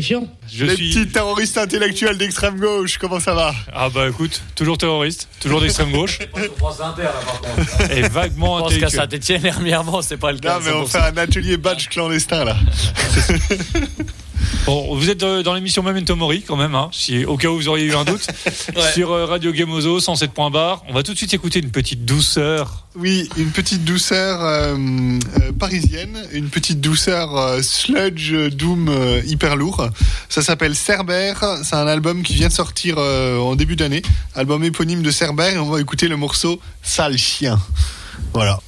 terrifiant. Je Les suis. petits terroristes intellectuels d'extrême gauche, comment ça va Ah bah écoute, toujours terroriste, toujours d'extrême gauche et vaguement Je pense qu'à intellectuel. Saint-Etienne, dernièrement, c'est pas le cas. Non, mais on fait ça. un atelier badge clandestin là. Bon, vous êtes euh, dans l'émission Memento Mori quand même, hein, si, au cas où vous auriez eu un doute, Ouais. sur euh, Radio Gamozo 107 points barre. On va tout de suite écouter une petite douceur. Oui, une petite douceur euh, euh, parisienne, une petite douceur euh, sludge doom euh, hyper lourd. Ça s'appelle Cerber, c'est un album qui vient de sortir euh, en début d'année, album éponyme de Cerber et on va écouter le morceau Sale chien. Voilà.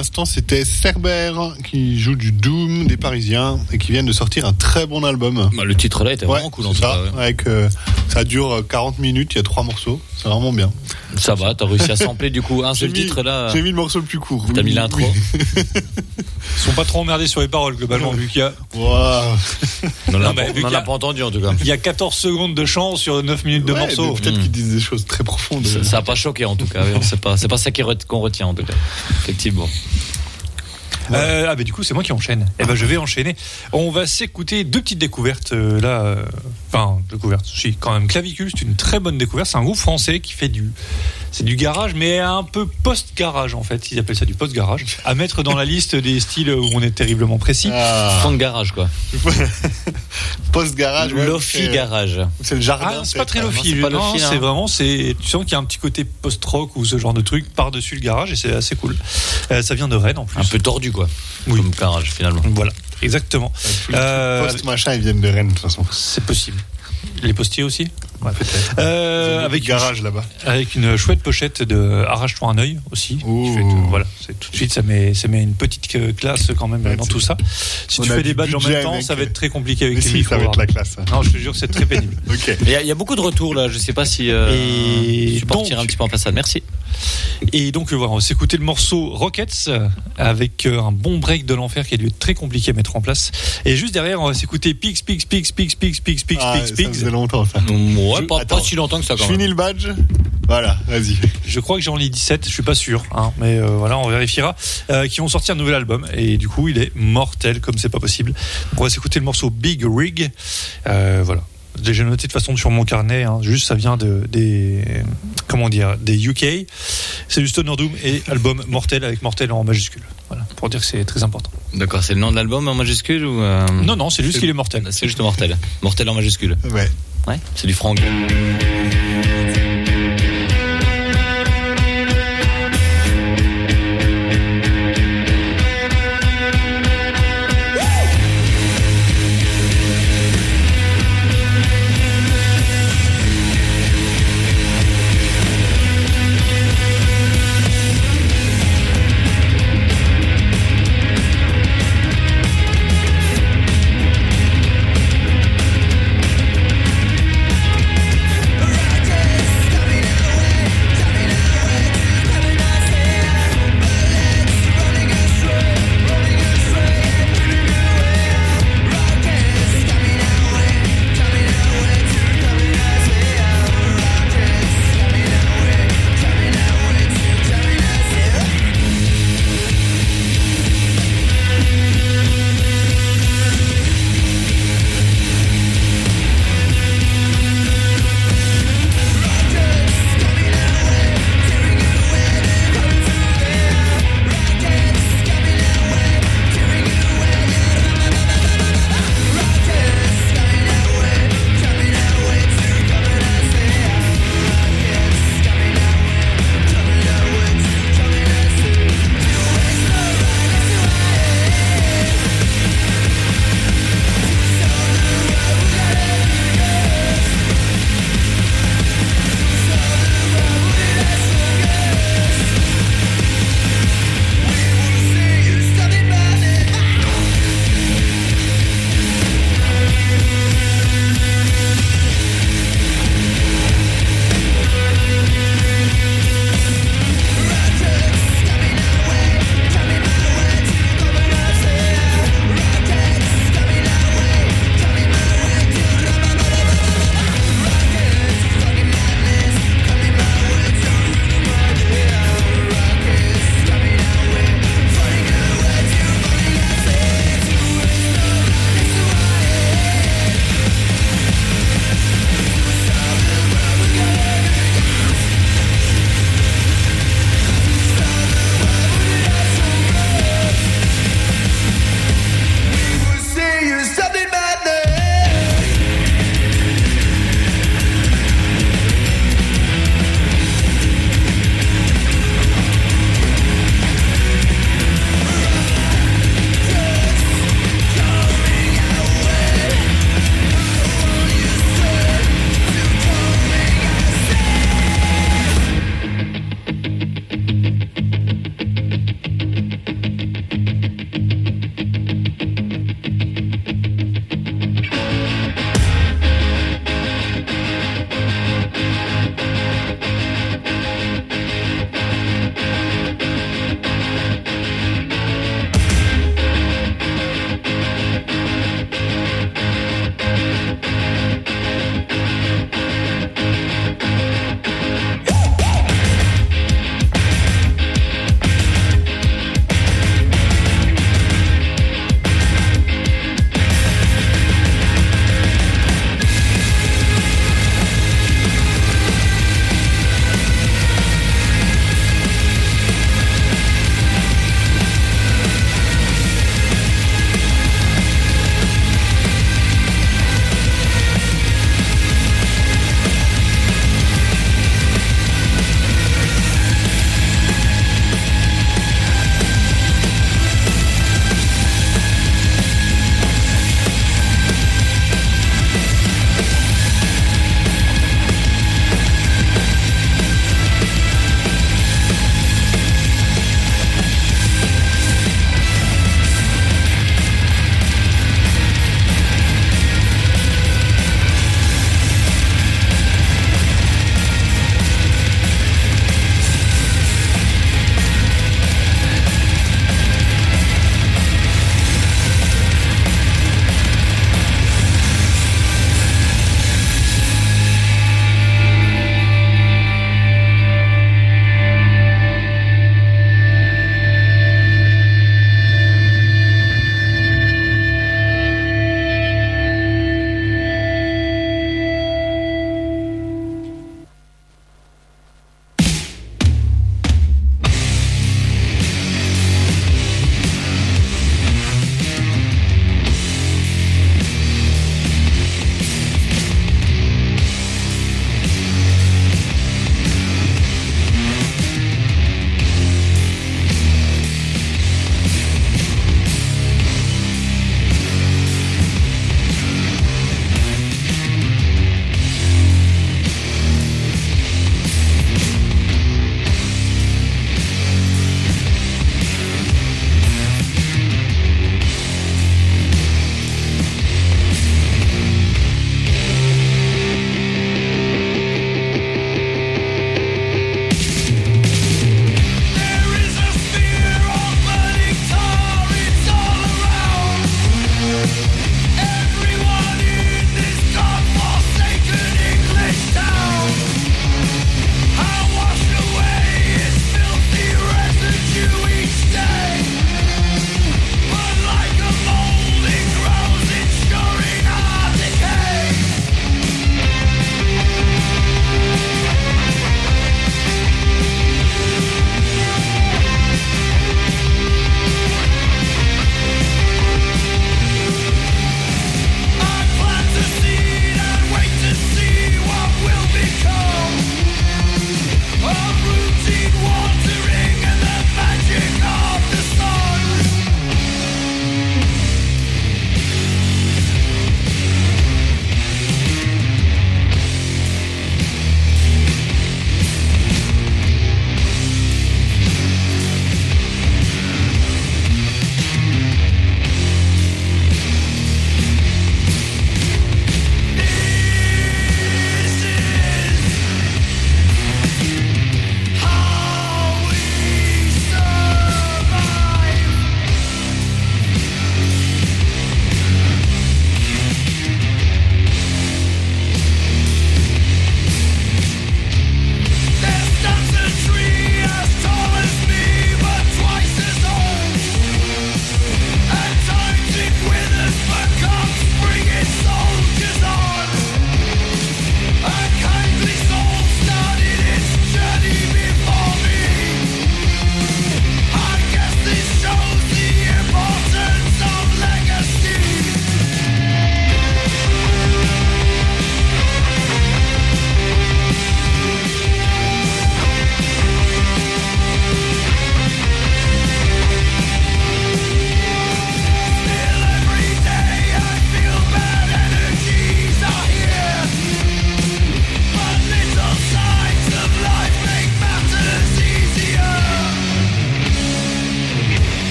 L'instant, c'était Cerber qui joue du Doom des Parisiens et qui viennent de sortir un très bon album. Bah, le titre là était Ouais, vraiment cool en tout ça, cas. ouais. avec, euh, ça dure 40 minutes, il y a trois morceaux. C'est vraiment bien. Ça va, t'as réussi à sampler du coup un seul mis- titre là. J'ai mis le morceau le plus court. T'as Oui, mis l'intro. oui. Ils sont pas trop emmerdés sur les paroles, globalement, vu qu'il y a, Waouh. On n'en a pas- a a- entendu en tout cas. il y a 14 secondes de chant sur 9 minutes de Ouais, morceau. Peut-être Mm. qu'ils disent des choses très profondes. Ça ça a pas choqué en tout cas. sait pas. C'est pas ça qu'on retient en tout cas. Effectivement. Euh, ah, bah du coup, c'est moi qui enchaîne. Eh ben, je vais enchaîner. On va s'écouter deux petites découvertes euh, là. euh, Enfin, découvertes. Si, quand même. Clavicule, c'est une très bonne découverte. C'est un groupe français qui fait du. C'est du garage, mais un peu post-garage en fait. Ils appellent ça du post-garage. À mettre dans la liste des styles où on est terriblement précis. Ah, Fond de garage quoi. post-garage. Lofi c'est- garage. C'est le jardin. Ah, c'est pas très hein. lofi. c'est hein. c'est vraiment, c'est, tu sens qu'il y a un petit côté post-rock ou ce genre de truc par-dessus le garage et c'est assez cool. Euh, ça vient de Rennes en plus. Un peu tordu quoi. Oui. Comme garage finalement. Voilà, exactement. Trucs Euh, Post-machin, ils viennent de Rennes, de toute façon. C'est possible. Les postiers aussi? Ouais, peut-être. Euh, avec garage là-bas. avec une chouette pochette de Arrache-toi un œil aussi. qui fait, euh, voilà, c'est tout de suite, ça met, ça met une petite euh, classe quand même Ouais, dans tout ça. Si On tu a fais des badges en même temps, ça va être très compliqué avec Mais les si, micros. ça va être la classe. Non, je te jure c'est très pénible. Il y, a- il y a beaucoup de retours là. Je sais pas si. Euh, partir donc- un petit peu en passade. Merci. Et donc euh, voilà, on va s'écouter le morceau Rockets euh, avec euh, un bon break de l'enfer qui a dû être très compliqué à mettre en place. Et juste derrière, on va s'écouter Pix, Pix, Pix, Pix, Pix, Pix, Pix, Ah, Pix, ça Pix. faisait longtemps ça. Ouais, Je- pas, pas attends. si longtemps que ça Je quand même. finis le badge. Voilà, vas-y. Je crois que j'en lis 17, je suis pas sûr, hein, mais euh, voilà, on vérifiera. Euh, qui vont sortir un nouvel album et du coup, il est mortel comme c'est pas possible. Donc, on va s'écouter le morceau Big Rig. Euh, voilà. J'ai noté de toute façon sur mon carnet, hein, juste ça vient de, des, comment dire, des UK. C'est du Stoner Doom et album mortel avec mortel en majuscule. Voilà, pour dire que c'est très important. D'accord, c'est le nom de l'album en majuscule ou euh, Non, non, c'est juste qu'il est mortel. C'est juste mortel. Mortel en majuscule. Ouais. Ouais, c'est du franc.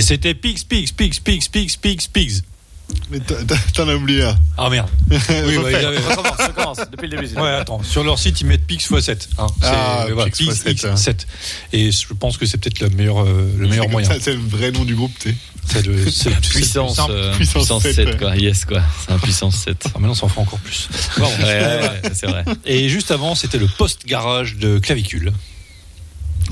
Et c'était Pigs, Pigs, Pigs, Pigs, Pigs, Pigs, Pigs. Mais t'en- as oublié un. Ah merde. Oui, ouais, il avait- Recommence, recommence, depuis le début. Ouais, attends, sur leur site, ils mettent Pix x 7. Hein. C'est- Ah, voilà, Pix x 7, hein. 7. Et je pense que c'est peut-être le meilleur, euh, le meilleur moyen. C'est le vrai nom du groupe, tu sais. C'est Puissance, euh, Puissance puissance, 7, 7, ouais. quoi. Yes, quoi. C'est un puissance 7. Ah, maintenant, ça en fera encore plus. Bon. Ouais, ouais, ouais, c'est vrai. Et juste avant, c'était le post-garage de Clavicule.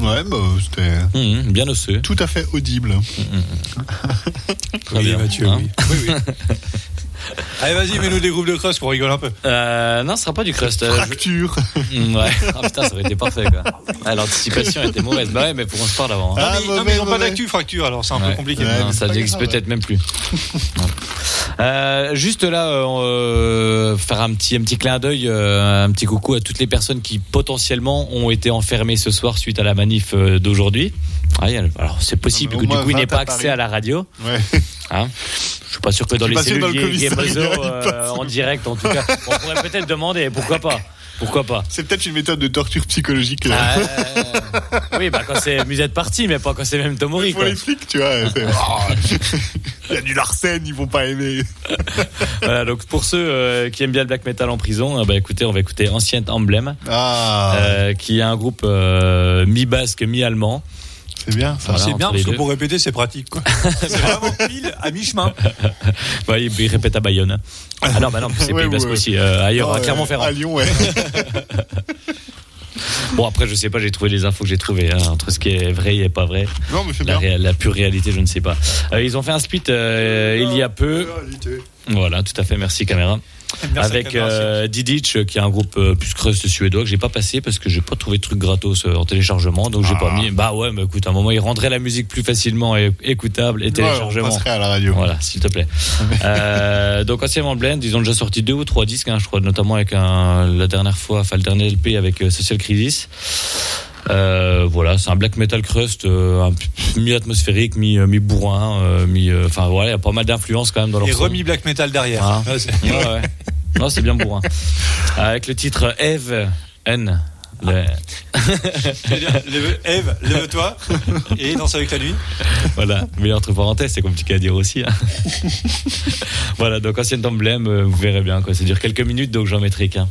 Ouais, bah, c'était Hum, bien osseux. tout à fait audible. Très oui, bien. Mathieu, Hein oui. oui, oui. Allez, vas-y, mets-nous des groupes de crust pour rigoler un peu. Euh, non, ce sera pas du crust. euh, je- Fracture. Ouais. Ah putain, ça aurait été parfait, quoi. Ah, L'anticipation était mauvaise. Bah ouais, mais faut qu'on se parle avant. hein. Ah, non, mais, non, mauvais, mais ils n'ont pas d'actu fracture, alors c'est un Ouais. peu compliqué. Ouais. Non, mais ça n'existe peut-être même plus. Euh, juste là, euh, euh, faire un petit, un petit clin d'œil, euh, un petit coucou à toutes les personnes qui potentiellement ont été enfermées ce soir suite à la manif euh, d'aujourd'hui. Ah, il y alors c'est possible que du coup il 20 n'ait pas accès à la radio. Ouais. Hein? Je suis pas sûr que dans les cellules Game commissariat, Réseau, il euh, passe. en direct en tout cas. On pourrait peut-être demander pourquoi pas. Pourquoi pas C'est peut-être une méthode de torture psychologique. là. Ah, euh, Oui, bah quand c'est musette partie, mais pas quand c'est même Tomori. Pour Quoi. les flics, tu vois. Il y a du Larsen, ils vont pas aimer. Voilà, donc pour ceux euh, qui aiment bien le black metal en prison, euh, bah écoutez, on va écouter Ancient Emblem, Ah, euh, qui est un groupe euh, mi-basque, mi-allemand. C'est bien ça. Voilà, c'est bien entre parce que pour répéter, c'est pratique. quoi. c'est vraiment pile à mi-chemin. Ouais, il, il répète à Bayonne. Ah non, bah non, c'est Ouais, Pays Basque ouais. aussi, euh, ailleurs, Ah, à ouais, Clermont-Ferrand. À Lyon, ouais. Bon, après, je sais pas, j'ai trouvé les infos que j'ai trouvées, hein, entre ce qui est vrai et pas vrai. Non, mais c'est La, bien. la pure réalité, je ne sais pas. Euh, ils ont fait un split euh, il y a peu. Voilà, tout à fait, merci caméra. Avec euh, Didich, euh, qui est un groupe euh, plus crust suédois que j'ai pas passé parce que j'ai pas trouvé de truc gratos euh, en téléchargement, donc j'ai Ah. pas mis. Bah ouais, mais écoute, à un moment, il rendrait la musique plus facilement é- écoutable et Ouais, on téléchargement. à la radio. Voilà, s'il te plaît. euh, donc anciennement Blend, ils ont déjà sorti deux ou trois disques, hein, je crois, notamment avec un, la dernière fois, enfin le dernier LP avec euh, Social Crisis. Euh, voilà, c'est un black metal crust, euh, mi-atmosphérique, mi, euh, mi-bourrin, euh, mi, enfin voilà, il y a pas mal d'influences quand même dans leur Et son. remis black metal derrière. Ah. C'est- Ouais. Non, c'est bien bourrin. Avec le titre Eve N. Le- Eve, lève-toi et danse avec la nuit. Voilà, mais entre parenthèses, c'est compliqué à dire aussi. hein. voilà, donc ancien emblème, vous verrez bien, quoi. Ça dure quelques minutes, donc j'en mettrai qu'un.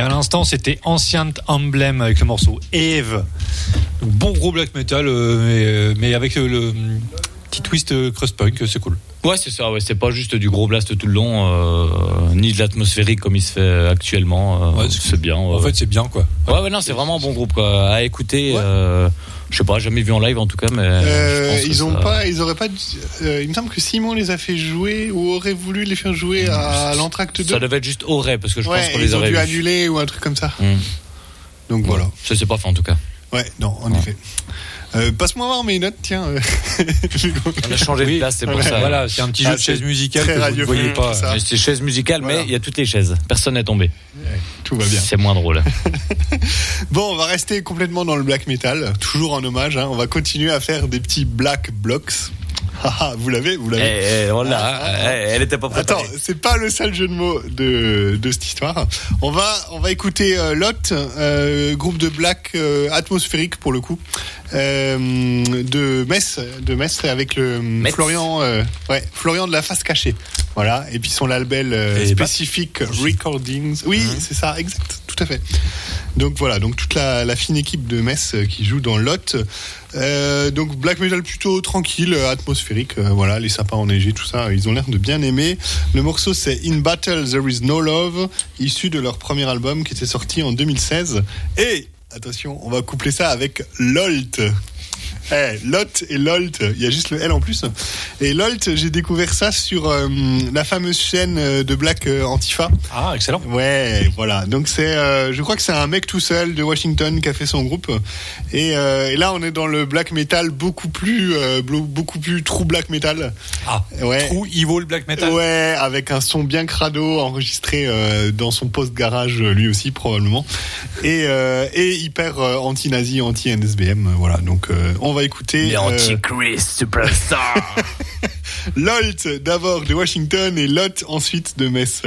À l'instant, c'était Ancient Emblem avec le morceau Eve. Bon gros black metal, euh, mais, euh, mais avec le petit twist euh, crust punk, c'est cool. Ouais, c'est ça. Ouais, c'est pas juste du gros blast tout le long, euh, ni de l'atmosphérique comme il se fait actuellement. euh, Ouais, c'est bien. ouais. En fait, c'est bien quoi. ouais, ouais, non, c'est vraiment un bon groupe quoi. À écouter. Euh, je sais pas, jamais vu en live en tout cas, mais. Je pense que ils ont ça- pas, ils auraient pas. dû- il me semble que Simon les a fait jouer ou aurait voulu les faire jouer à l'entracte 2. Ça devait être juste aurait parce que je pense qu'on ils les ont aurait dû vus. annuler ou un truc comme ça. Hmm. Donc voilà. Ça s'est pas fait en tout cas. Ouais, non, en effet. Euh, Passe-moi voir mes notes, tiens. On a changé de place, c'est pour Ouais, ça. Voilà, c'est un petit Ah, jeu de c'est chaises musicales très que vous ne voyez pas. C'est chaise musicale, Voilà. mais il y a toutes les chaises. Personne n'est tombé. Tout va bien. C'est moins drôle. Bon, on va rester complètement dans le black metal, toujours en hommage. hein. On va continuer à faire des petits black blocks. Haha, vous l'avez, vous Eh, l'avez. eh, voilà, Ah, eh, elle était pas préparée. Attends, c'est pas le seul jeu de mots de, de cette histoire. On va, on va écouter euh, Lot, euh, groupe de black euh, atmosphérique pour le coup, euh, de Metz, de Metz avec le Metz. Florian, euh, ouais, Florian de la face cachée. Voilà, et puis son label euh, Et bah- spécifique Recordings. Oui, c'est ça, exact, tout à fait. Donc voilà, donc toute la, la fine équipe de Metz qui joue dans Lot. Euh, donc black metal plutôt tranquille, euh, atmosphérique. euh, voilà, les sapins enneigés, tout ça, ils ont l'air de bien aimer. Le morceau c'est In Battle There Is No Love, issu de leur premier album qui était sorti en 2016. Et attention, on va coupler ça avec Lolt. Eh, Lot et Lolt, il y a juste le L en plus. Et Lolt, j'ai découvert ça sur euh, la fameuse chaîne euh, de Black euh, Antifa. Ah, excellent. Ouais, voilà. Donc c'est, euh, je crois que c'est un mec tout seul de Washington qui a fait son groupe. Et, euh, et là, on est dans le black metal beaucoup plus, beaucoup plus true black metal. Ah, Ouais. True Evil Black Metal. Ouais, avec un son bien crado enregistré dans son post garage lui aussi probablement, et et hyper anti-nazi, anti-NSBM. Voilà, donc on va écouter euh, Chris Superstar. Lolt d'abord de Washington et Lot ensuite de Metz.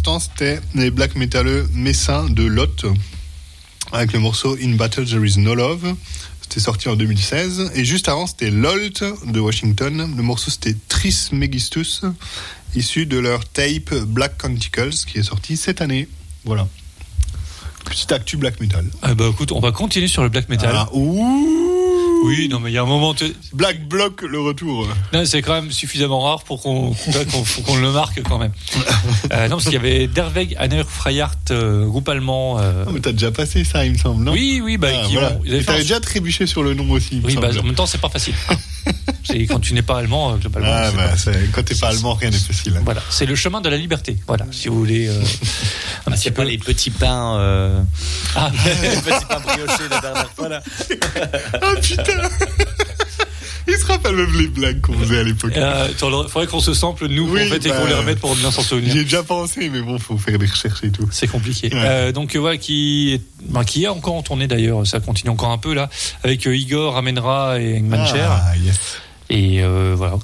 L'instant, c'était les black metaleux messins de Lot avec le morceau In Battle There Is No Love. C'était sorti en 2016. Et juste avant, c'était Lolt de Washington. Le morceau, c'était Tris Megistus, issu de leur tape Black Canticles, qui est sorti cette année. Voilà. Petite actu black metal. Ah bah écoute, on va continuer sur le black metal. Ah, ouh Oui, non, mais il y a un moment. Black Block, le retour. Non, c'est quand même suffisamment rare pour qu'on le marque quand même. Euh, non, parce qu'il y avait Derweg Anner Freyart, euh, groupe allemand. euh, Oh, mais t'as déjà passé ça, il me semble, non? Oui, oui, bah, Ah, qui voilà. ont- ils Et T'avais déjà trébuché sur le nom aussi, il me Oui, bah, en même temps, c'est pas facile. c'est quand tu n'es pas allemand, euh, globalement. Ah, bah, pas- quand t'es pas allemand, rien n'est facile. Voilà, c'est le chemin de la liberté. Voilà, si vous voulez. euh, Ah, c'est pas peu. les petits pains, euh... Ah, les petits pains briochés la dernière fois là. Ah putain Il se rappelle même les blagues qu'on faisait à l'époque. euh, attends, faudrait qu'on se sample nous Oui, en fait et bah, qu'on les remette pour bien s'en J'y souvenir. ai déjà pensé, mais bon, faut faire des recherches et tout. C'est compliqué. Ouais. Euh, donc euh, ouais, qui est, ben, qui est encore en tournée d'ailleurs, ça continue encore un peu là, avec euh, Igor Amenra et Mancher. Ah, yes. Et euh, voilà,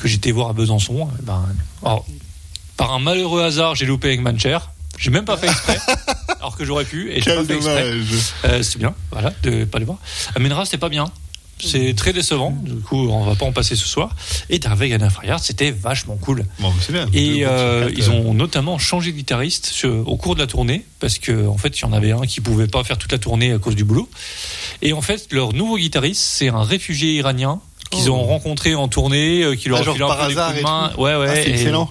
que j'étais voir à Besançon. eh Ben, alors, par un malheureux hasard, j'ai loupé Eggmancher. J'ai même pas fait exprès, alors que j'aurais pu. Et j'ai pas fait exprès. Euh, c'est bien, voilà, de pas les voir. Amenra, c'était pas bien. C'est très décevant. Du coup, on va pas en passer ce soir. Et Anna Freyard, c'était vachement cool. Bon, bien. Et euh, ils ont notamment changé de guitariste sur- au cours de la tournée parce que en fait, il y en avait un qui pouvait pas faire toute la tournée à cause du boulot. Et en fait, leur nouveau guitariste, c'est un réfugié iranien qu'ils Oh. ont rencontré en tournée, euh, qui leur Ah, genre filé un peu coups de main. Ouais, ouais. Ah, c'est excellent.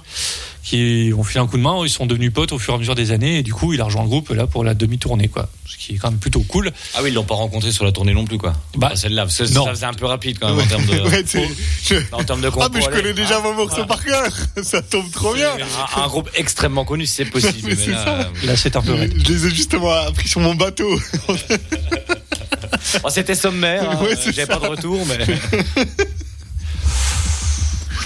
Qui ont filé un coup de main, ils sont devenus potes au fur et à mesure des années, et du coup, il a rejoint le groupe là pour la demi-tournée, quoi. Ce qui est quand même plutôt cool. Ah oui, ils l'ont pas rencontré sur la tournée non plus quoi. Bah, celle-là, parce que non. ça faisait un peu rapide quand même en termes de. Ouais, je- En termes de Ah, mais je connais déjà vos morceaux par cœur. Ça tombe trop bien. Un, un groupe extrêmement connu, si c'est possible. Mais mais là, ça. euh, Là, c'est un peu. raide. Je les ai justement appris sur mon bateau. Bon, C'était sommaire, hein, Ouais, ça. pas de retour, mais.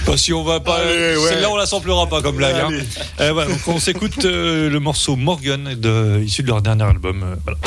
Pas si on va pas. Ouais. Celle-là, on la samplera pas comme blague. hein. Euh, voilà, donc on s'écoute euh, le morceau Morgan, de, issu de leur dernier album. euh, voilà.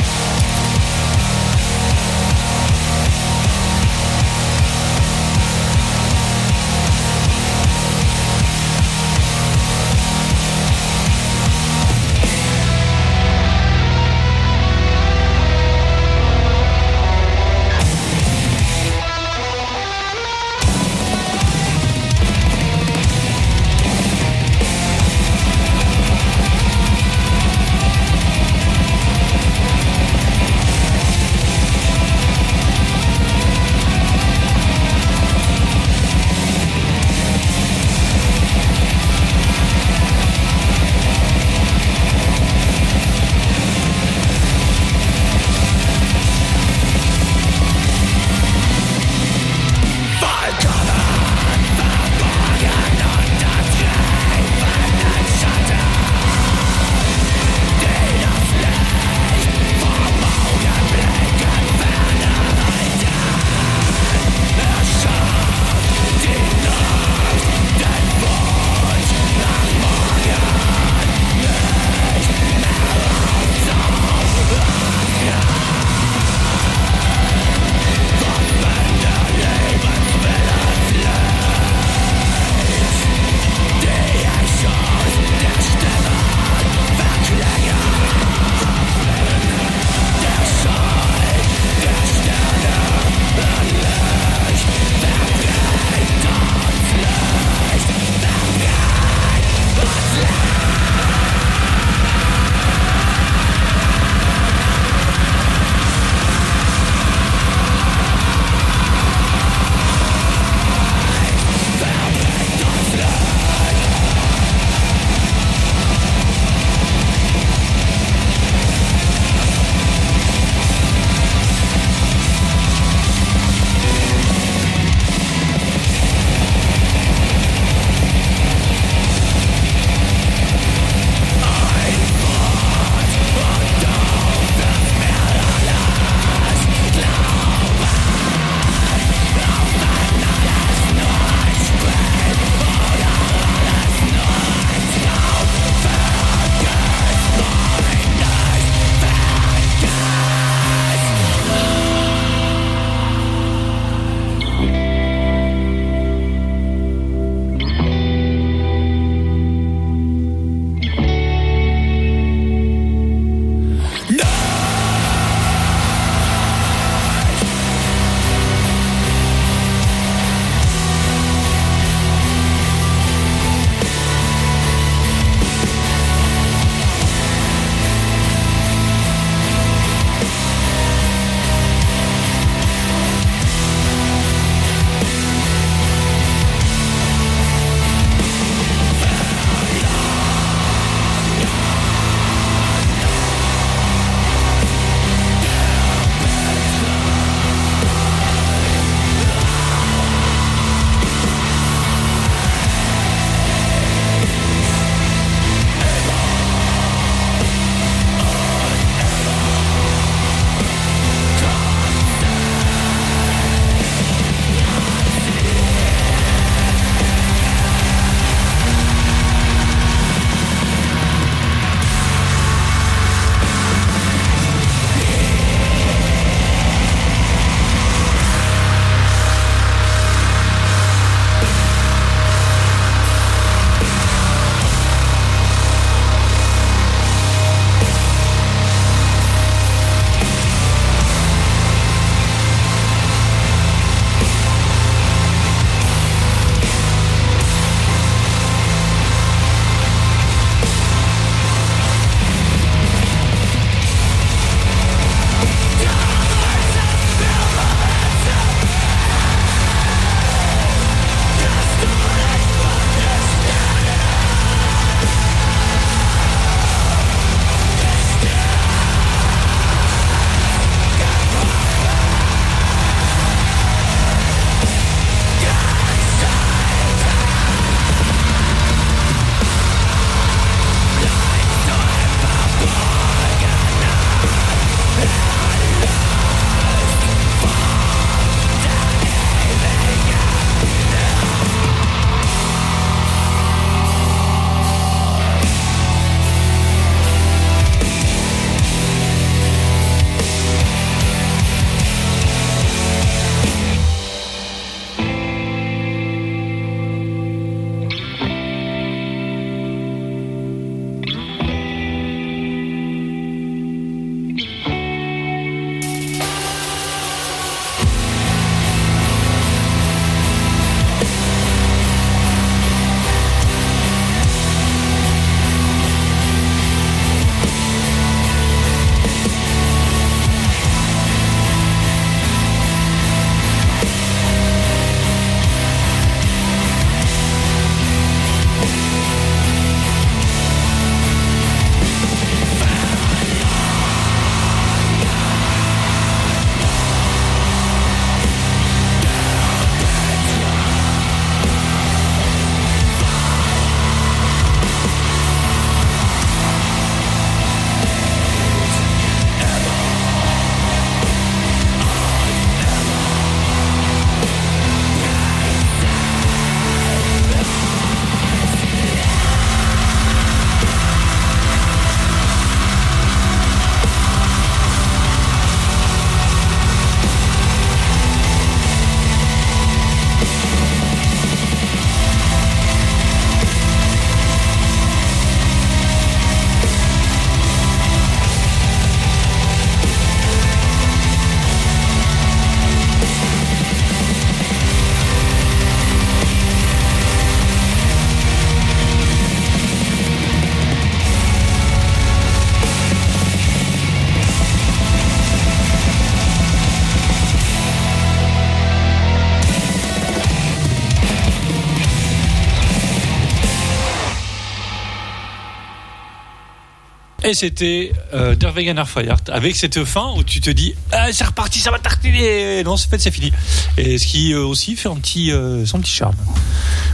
Et c'était euh, Der Feiert avec cette fin où tu te dis ah, c'est reparti, ça va tartiner. Non, c'est fait, c'est fini. Et ce qui euh, aussi fait un petit, euh, son petit charme.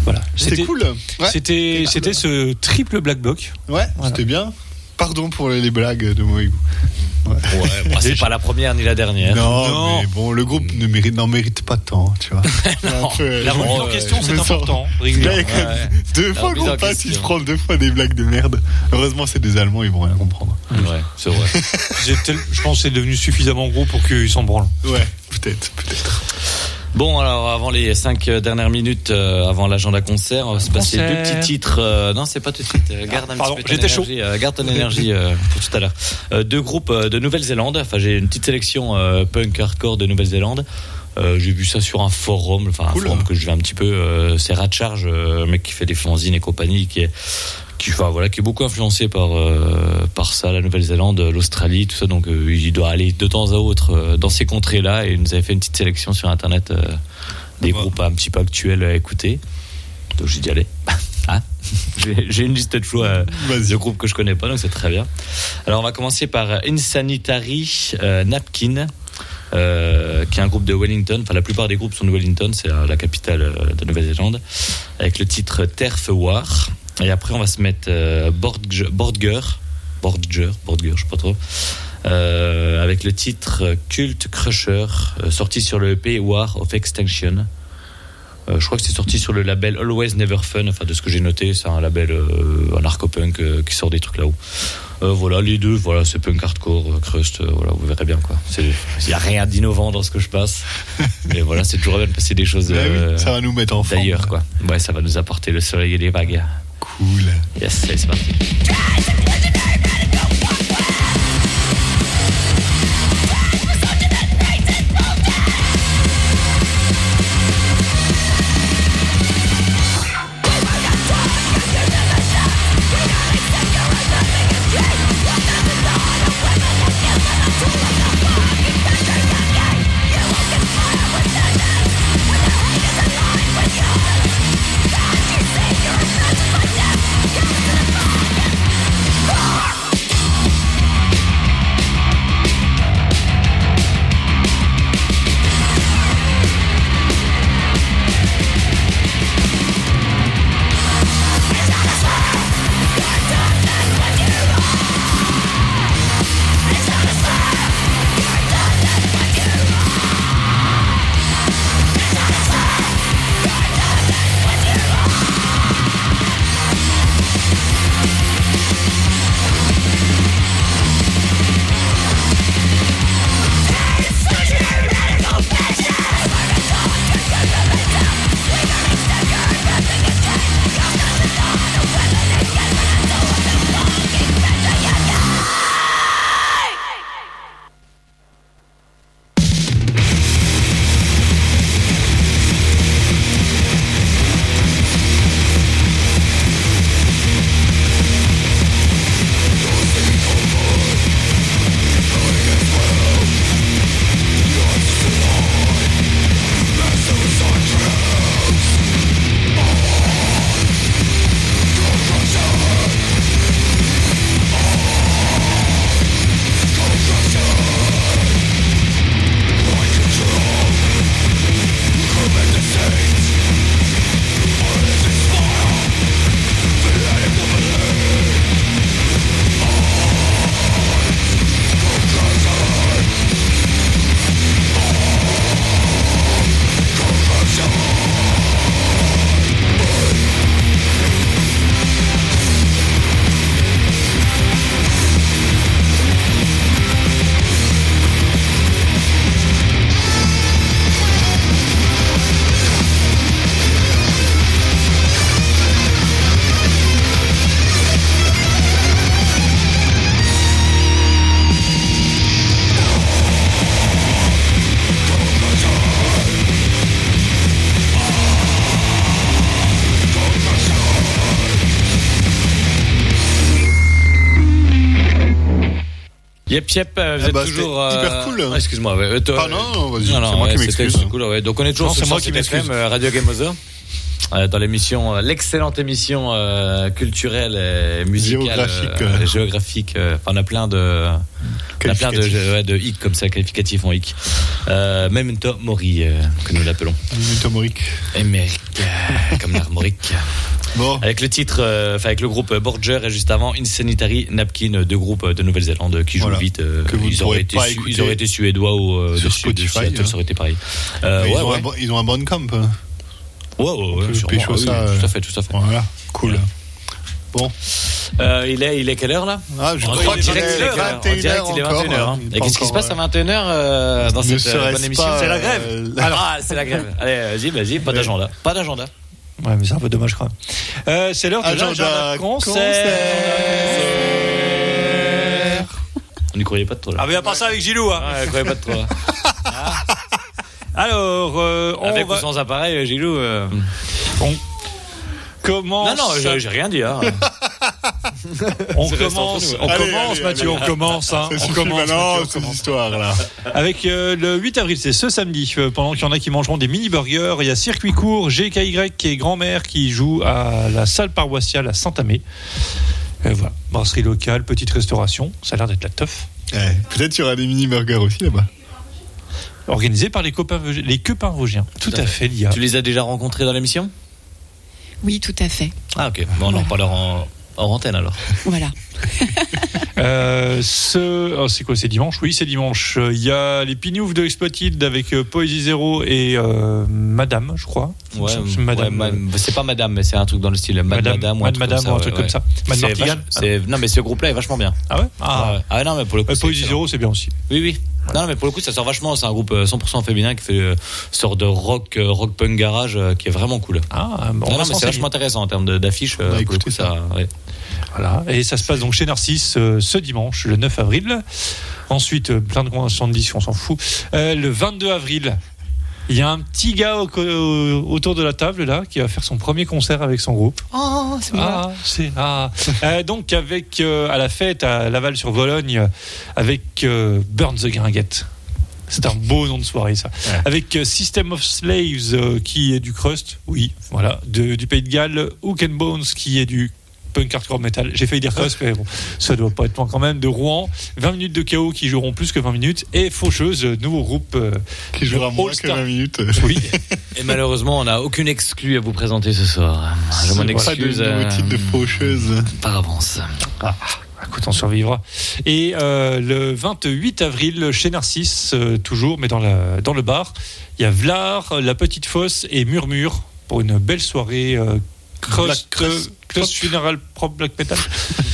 Voilà. C'était cool. Ouais, C'était, c'était ce triple black bloc. Ouais, Voilà. c'était bien. Pardon pour les, les blagues de Moïse. Ouais, c'est pas la première ni la dernière. Non, Non. mais bon, le groupe ne mérite, n'en mérite pas tant, tu vois. Non, Un peu, la remise en question, c'est important. Ouais. deux La fois qu'on passe, question. il se prend deux fois des blagues de merde. Heureusement, c'est des Allemands, ils vont rien comprendre. Ouais, c'est vrai. Tel- Je pense que c'est devenu suffisamment gros pour qu'ils s'en branlent. Ouais, peut-être, peut-être. Bon, alors avant les cinq euh, dernières minutes, euh, avant l'agenda concert, on va se passer deux petits titres. euh, non, c'est pas tout de suite. euh, garde un pardon, petit peu ton énergie. euh, garde ton énergie euh, pour tout à l'heure. Euh, deux groupes de Nouvelle-Zélande. Enfin, j'ai une petite sélection euh, punk hardcore de Nouvelle-Zélande. Euh, j'ai vu ça sur un forum, enfin Cool. un forum que je vais un petit peu. Euh, c'est Ratcharge, euh, mec qui fait des fanzines et compagnie, qui est qui, enfin, voilà, qui est beaucoup influencé par euh, par ça, la Nouvelle-Zélande, l'Australie, tout ça. Donc, euh, il doit aller de temps à autre euh, dans ces contrées-là. Et il nous avait fait une petite sélection sur Internet des Ouais. groupes un petit peu actuels à écouter. Donc, j'ai dit allez. Hein j'ai une liste de choix de groupes que je connais pas, donc c'est très bien. Alors, on va commencer par Insanitary euh, Napkin. euh, qui est un groupe de Wellington. Enfin, la plupart des groupes sont de Wellington, c'est la, la capitale de Nouvelle-Zélande, avec le titre Terf War. Et après, on va se mettre euh, Bordge- Bordger, Bordger, Bordger, je sais pas trop, euh, avec le titre Cult Crusher, euh, sorti sur le EP War of Extinction. Euh, je crois que c'est sorti sur le label Always Never Fun, enfin de ce que j'ai noté, c'est un label euh, anarcho-punk euh, qui sort des trucs là-haut. Euh, voilà, les deux, voilà, c'est punk hardcore, euh, crust, euh, voilà, vous verrez bien quoi. Il n'y a rien d'innovant dans ce que je passe, mais voilà, c'est toujours bien de passer des choses Ouais, oui, euh, ça va nous mettre en forme. d'ailleurs quoi. Ouais, ça va nous apporter le soleil et les vagues. Cool. Yes, allez, c'est parti. Vous Ah êtes bah, toujours. c'était hyper cool. ah, Excuse-moi. Ouais, euh, Ah non, vas-y, c'est moi ouais, qui m'excuse. cool, ouais. Donc on est toujours Non, sur c'est moi qui 107 m'excuse. FM, euh, Radio Game Over. euh, dans l'émission, euh, l'excellente émission euh, culturelle et musicale, Géographique, euh, euh. géographique. euh, on a plein de, on a plein de, Qualificatif. ouais, de hic comme ça, qualificatifs en hic. Euh, Memento Mori, euh, que nous l'appelons. Memento euh, comme l'Armorique. Bon, Avec le titre, euh, enfin avec le groupe Borger et juste avant Insanitary Napkin, deux groupes de Nouvelle-Zélande qui jouent vite. euh, Que vous ils, auraient été ils auraient été suédois ou euh, sur Spotify, Seattle, hein. ça aurait été pareil. Euh, ils, ouais, ont ouais. Un, bon- ils ont un hein. Ouais, ouais, ouais, sûrement. Ah oui, ça, euh. tout à fait, tout à fait. Voilà, cool. Bon, Euh, il est, il est quelle heure là? Ah, je En crois direct, qu'il il est est 21 21 il est encore. 21 heures. hein. Et qu'est-ce qui se passe à 21 heures euh, dans Ne cette euh, bonne émission? C'est la grève. euh, Alors- Ah, c'est la grève. Allez, vas-y, vas-y, pas d'agenda. Pas d'agenda. Ouais, mais c'est un peu dommage quand même. Euh, c'est l'heure de Agenda l'agenda concert. On n'y croyait pas de toi là. Ah, mais à part ça avec Gilou, hein. Ouais, on n'y croyait pas de toi. Alors, euh, on Avec va ou sans appareil, Gilou. euh, commence. Non, non, j'ai j'ai rien dit. Hein. on commence, on Allez, commence, allez, Mathieu, allez. on commence, hein. On commence, Mathieu, on ces commence. histoires-là. Avec euh, le 8 avril, c'est ce samedi, euh, pendant qu'il y en a qui mangeront des mini-burgers, il y a Circuit Court, GKY qui est grand-mère qui joue à la salle paroissiale à Saint-Amé. Euh, voilà, brasserie locale, petite restauration, ça a l'air d'être la teuf. Eh, Peut-être il y aura des mini-burgers aussi là-bas. Organisée par les copains, Vosgiens- les Copains Vosgiens. Tout à fait, l'IA. Tu les as déjà rencontrés dans l'émission? Oui, tout à fait. Ah, ok. Bon, on en reparlera en, en antenne alors. Voilà. Euh, ce, oh, c'est quoi, c'est dimanche? Oui, c'est dimanche. Il y a les Pignoufs de Exploited avec euh, Poésie Zéro et euh, Madame, je crois. Ouais, C'est Madame. ouais, c'est pas Madame, mais c'est un truc dans le style Mad Madame, ou un Mad truc Madame comme ou un ça. truc comme ça. Mad C'est Martigan. Non, mais ce groupe-là est vachement bien. Ah ouais? Ah, Ah, ouais. Non, mais pour le coup. C'est Poésie. Zéro, c'est bien aussi. Oui, oui. Non, non, mais pour le coup, ça sort vachement. C'est un groupe euh, 100% féminin qui fait euh, sorte de rock, euh, rock punk garage euh, qui est vraiment cool. Ah, bon, on non, non, mais c'est vachement intéressant en termes d'affiches. coup, ça. ouais. Voilà. Et ça se passe donc chez Narcisse euh, ce dimanche, le 9 avril. Ensuite, euh, plein de conventions de disques, on s'en fout. Euh, le 22 avril, il y a un petit gars au- au- autour de la table là qui va faire son premier concert avec son groupe. Oh, c'est Ah, c'est ah. Euh, donc avec euh, à la fête à Laval sur Vologne euh, avec euh, Burn the Gringuette. C'est un beau nom de soirée ça. Ouais. Avec euh, System of Slaves euh, qui est du crust, oui, voilà, de- du Pays de Galles, Hook and Bones qui est du punk hardcore metal. J'ai failli dire mais bon, ça doit pas être loin quand même. De Rouen, 20 minutes de chaos qui joueront plus que 20 minutes et Faucheuse, euh, nouveau groupe. euh, Qui jouera moins que All-Star. 20 minutes. oui, Et malheureusement, on n'a aucune exclue à vous présenter ce soir. Je m'en Pas de excuse nouveau euh, titre de faucheuse. par avance. Écoute, on survivra. Et euh, le 28 avril, chez Narcisse, euh, toujours, mais dans, la, dans le bar, il y a Vlar, La Petite Fosse et Murmure pour une belle soirée euh, cross, funeral prop black metal.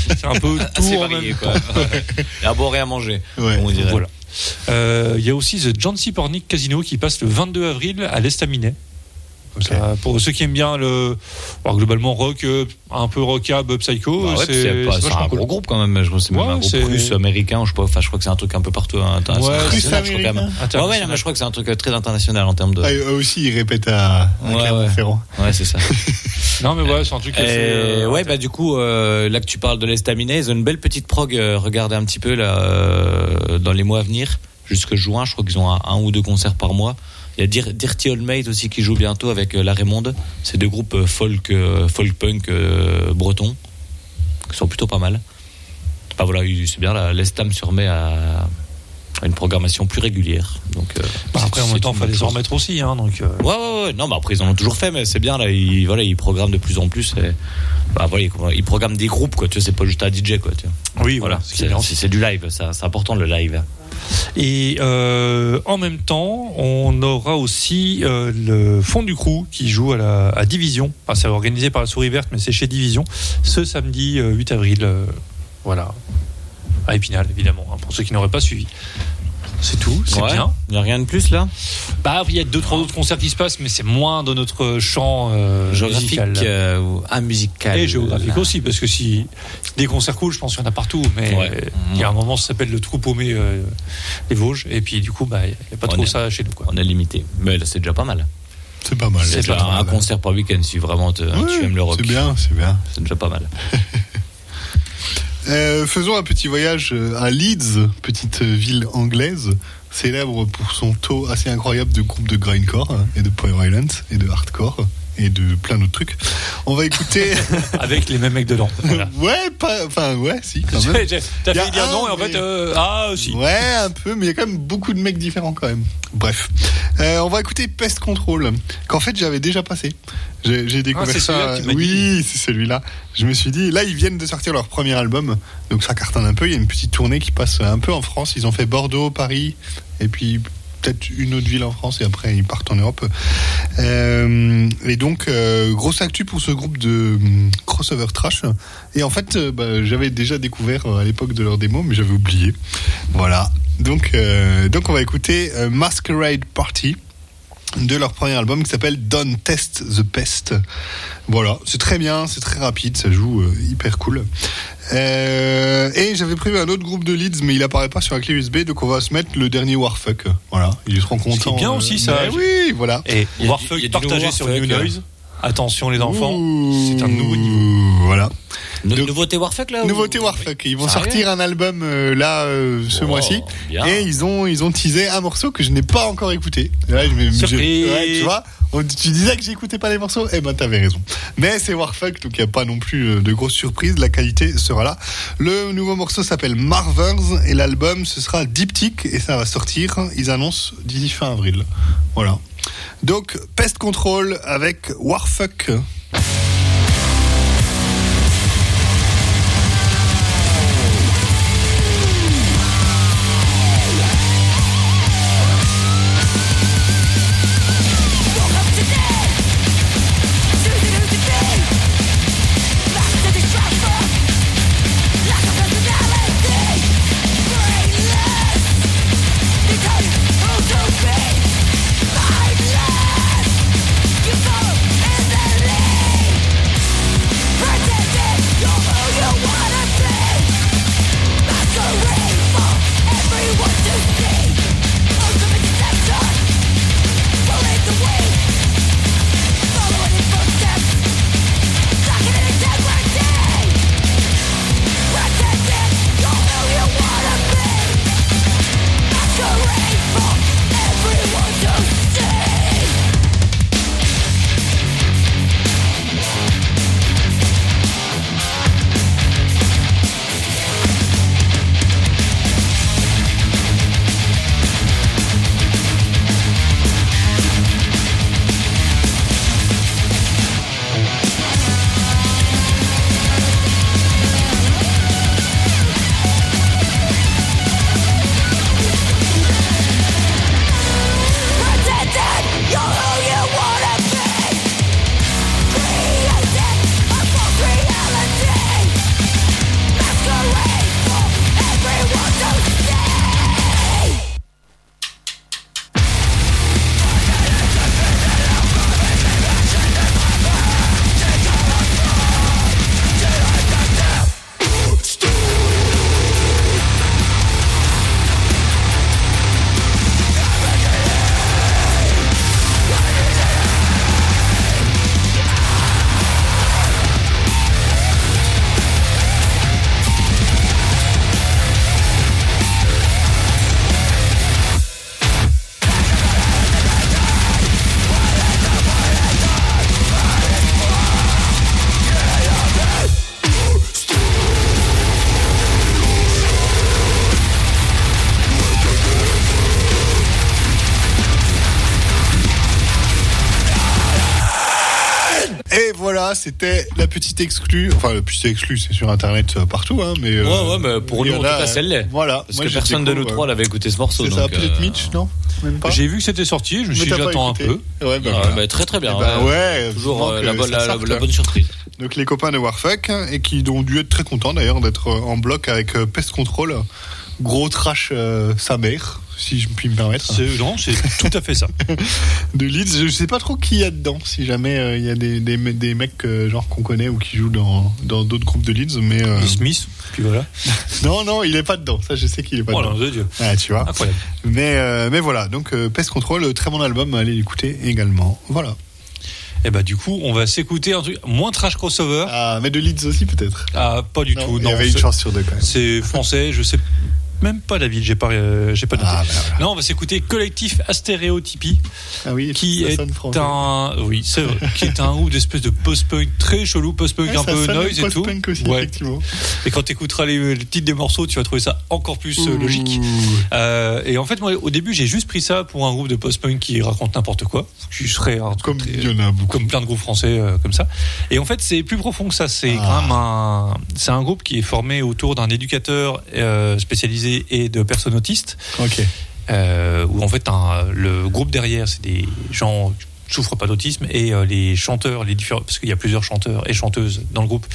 C'est un peu tout varié, même quoi. Il y a à boire et à manger. Ouais. on dirait. Voilà. Euh, Il y a aussi The Jancy Pornic Casino qui passe le 22 avril à l'Estaminet. Comme ça, pour ceux qui aiment bien le alors, globalement rock, euh, un peu rockab, psycho, Bah ouais, c'est un cool. gros groupe quand même. Je crois que c'est même Ouais, un groupe russe, américain. Je sais pas. Enfin, je crois que c'est un truc un peu partout. hein, international. Ouais, Russe je crois quand même. américain. Ouais, non, je crois que c'est un truc euh, très international en termes de. Ah, eux aussi, ils répètent à, à Ouais. Ouais, c'est ça. Non mais ouais, c'est un truc assez, Et euh, ouais, bah du coup, euh, là que tu parles de l'estaminet, ils ont une belle petite prog. euh, regardez un petit peu là euh, dans les mois à venir, jusque juin. Je crois qu'ils ont un, un ou deux concerts par mois. Il y a Dir- Dirty Old Mate aussi qui joue bientôt avec euh, La Raymonde. C'est deux groupes euh, folk, euh, folk punk bretons qui sont plutôt pas mal. Bah voilà, il- c'est bien. L'Estam se remet à, une programmation plus régulière. Donc euh, Bah, après, en même temps, il fallait s'en remettre aussi. Hein, donc, euh, Ouais, ouais, ouais. Non, mais après, ils en ont toujours fait, mais c'est bien, là. Ils, voilà, ils programment de plus en plus. Et, bah, voilà, ils, programment des groupes, quoi. Tu vois, c'est pas juste un DJ, quoi. Tu vois. oui, Voilà. C'est du live, ça. C'est important, le live. Et euh, en même temps, on aura aussi euh, le fond du crew qui joue à la Division. Enfin, c'est organisé par la Souris Verte, mais c'est chez Division ce samedi euh, 8 avril. euh, voilà, à Épinal, évidemment, hein, pour ceux qui n'auraient pas suivi. C'est tout, c'est Ouais. bien. Il n'y a rien de plus, là? Bah, il y a deux trois autres concerts qui se passent, mais c'est moins de notre champ euh, Géographique musical. euh, ou ah, musical. Et géographique là. aussi, parce que si des concerts cool, je pense qu'il y en a partout, mais Ouais. il y a un moment, ça s'appelle le trou paumé euh, des Vosges, et puis du coup, bah, il n'y a pas On trop est- ça chez nous. Quoi. On est limité. Mais là, c'est déjà pas mal. C'est pas mal. C'est pas déjà un mal. concert par week-end si vraiment te- tu aimes le rock. C'est bien, c'est bien. C'est déjà pas mal. Euh, faisons un petit voyage euh, à Leeds, petite ville anglaise, célèbre pour son taux assez incroyable de groupes de grindcore hein, et de power violence et de hardcore et de plein d'autres trucs. On va écouter. Avec les mêmes mecs dedans. Voilà. ouais, pas, enfin ouais, si quand même. T'as failli dire un, non et en mais- fait, euh, ah si. Ouais, un peu, mais il y a quand même beaucoup de mecs différents quand même. Bref, Euh, on va écouter Pest Control, qu'en fait j'avais déjà passé. J'ai j'ai découvert Ah, ça. oui, c'est celui-là. Je me suis dit, là ils viennent de sortir leur premier album, donc ça cartonne un peu. Il y a une petite tournée qui passe un peu en France. Ils ont fait Bordeaux, Paris, et puis peut-être une autre ville en France, et après ils partent en Europe. Euh, et donc euh, grosse actu pour ce groupe de hum, crossover trash. Et en fait, euh, bah, j'avais déjà découvert euh, à l'époque de leur démo, mais j'avais oublié. Voilà. Donc, euh, donc on va écouter euh, Masquerade Party de leur premier album qui s'appelle Don't Test the Pest. Voilà, c'est très bien, c'est très rapide, ça joue euh, hyper cool. Euh, et j'avais prévu un autre groupe de leads, mais il apparaît pas sur la clé USB, donc on va se mettre le dernier Warfuck. Voilà, ils seront contents. bien euh, aussi, ça. mais oui, voilà. Et Il y a Warfuck du- il y a du partagé sur New. Noise. Attention les enfants, c'est un nouveau niveau. Voilà. Donc- nouveauté Warfuck là ou- Nouveauté Warfuck. Ils vont Sérieux sortir un album euh, là euh, ce mois-ci. Et ils ont ils ont teasé un morceau que je n'ai pas encore écouté. Là, je me- je- Surprise. ouais, tu vois, tu disais que j'écoutais pas les morceaux? Eh ben t'avais raison. Mais c'est Warfuck, donc il n'y a pas non plus euh, de grosses surprises. La qualité sera là. Le nouveau morceau s'appelle Marvers et l'album ce sera Diptyque et ça va sortir. Ils annoncent d'ici fin avril. Voilà. Donc Pest Control avec Warfuck. C'était la petite exclue. Enfin, la petite exclue, c'est sur Internet euh, partout, hein, mais. euh, Ouais, ouais, mais pour nous, en tout a, cas, celle-là. Voilà. Parce Moi, que personne de nous découvre, trois euh, l'avait écouté ce morceau. C'est ça, peut-être euh, Mitch, non? Même pas? J'ai vu que c'était sorti, je me suis dit j'attends un peu. Ouais, bah, ah, voilà. bah, très très bien. Eh ben, ouais. ouais, Toujours euh, la, bonne- la- bonne surprise. Donc les copains de Warfuck et qui ont dû être très contents d'ailleurs d'être euh, en bloc avec euh, Pest Control, gros trash euh, sa mère, si je puis me permettre, C'est- Non, c'est tout à fait ça. de Leeds. Je sais pas trop qui y a dedans, si jamais euh, il y a des, des, me- des mecs euh, genre qu'on connaît ou qui jouent dans dans d'autres groupes de Leeds, mais euh, Smith, puis voilà. non non, il est pas dedans. Ça je sais qu'il est pas Oh dedans. de Dieu. Ah, tu vois. Incroyable. Mais mais voilà, donc Pest Control, très bon album, allez l'écouter également. Voilà. Et bah du coup, on va s'écouter un truc moins trash crossover. Ah, mais de Leeds aussi peut-être. Ah, pas du Non, tout. il y Non, avait une chance sur deux quand même. c'est français. Je sais même pas la ville, j'ai pas, euh, j'ai pas noté. Ah, bah, voilà. Non, on va s'écouter Collectif Astéréotypie, Ah oui, qui est un, oui, c'est vrai, qui est un groupe d'espèce de post-punk très chelou, post-punk Ouais, un ça peu noise et tout. post-punk aussi, Ouais. effectivement. Et quand tu écouteras les, les titres des morceaux, tu vas trouver ça encore plus euh, logique. Euh, et en fait, moi, au début, j'ai juste pris ça pour un groupe de post-punk qui raconte n'importe quoi, qui serait un truc Comme très- il y en a beaucoup. comme plein de groupes français euh, comme ça. Et en fait, c'est plus profond que ça. C'est Ah. quand même un, c'est un groupe qui est formé autour d'un éducateur euh, et de personnes autistes. Ok. Euh, où en fait, un- le groupe derrière, c'est des gens qui souffrent pas d'autisme et euh, les chanteurs, les différents, parce qu'il y a plusieurs chanteurs et chanteuses dans le groupe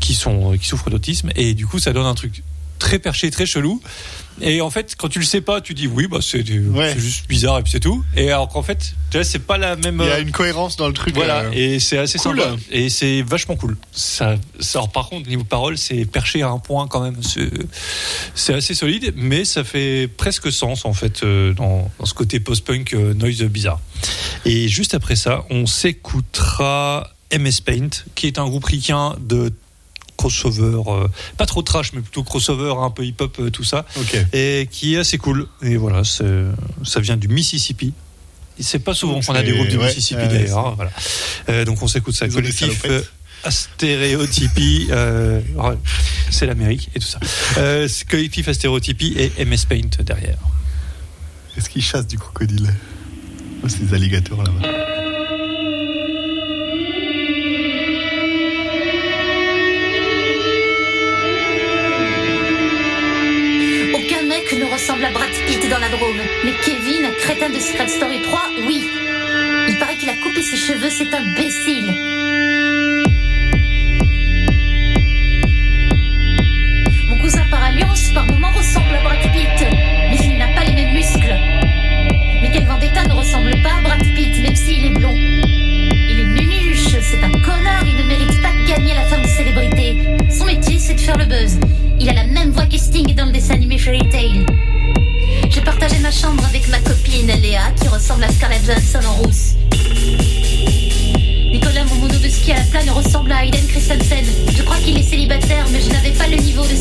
qui sont qui souffrent d'autisme et du coup, ça donne un truc très perché, très chelou. Et en fait, quand tu le sais pas, tu dis oui, bah c'est Ouais. juste bizarre et puis c'est tout. Et alors qu'en fait, tu vois, c'est pas la même. Il y a euh, une cohérence dans le truc. voilà, euh, et c'est assez cool. sympa. Et c'est vachement cool. Ça, ça, alors, par contre, niveau parole, c'est perché à un point quand même. C'est- assez solide, mais ça fait presque sens en fait euh, dans, dans ce côté post-punk noise bizarre. Et juste après ça, on s'écoutera MS Paint, qui est un groupe ricain de crossover, euh, pas trop trash, mais plutôt crossover, un peu hip-hop, euh, tout ça et qui est assez cool. Et voilà, ça vient du Mississippi. C'est pas souvent qu'on a des groupes du ouais, Mississippi ouais, d'ailleurs. hein, Voilà. Euh, donc on s'écoute ça. Collectif Astéréotypie, c'est l'Amérique et tout ça. Collectif Astéréotypie et MS Paint derrière. Est-ce qu'ils chassent du crocodile? Oh, des alligators là-bas. La. Mais Kevin, crétin de Secret Story 3, oui. Il paraît qu'il a coupé ses cheveux, c'est imbécile. Mon cousin par alliance, par moments, ressemble à Brad Pitt. Mais il n'a pas les mêmes muscles. Mais quel Vendetta ne ressemble pas à Brad Pitt, même s'il est blond. Il est nunuche, c'est un connard, il ne mérite pas de gagner la femme de célébrité. Son métier, c'est de faire le buzz. Il a la même voix que Sting dans le dessin animé Fairy Tail. Partagé ma chambre avec ma copine Léa, qui ressemble à Scarlett Johansson en rousse. Nicolas, mon mono de ski à la plane, ressemble à Hayden Christensen. Je crois qu'il est célibataire, mais je n'avais pas le niveau de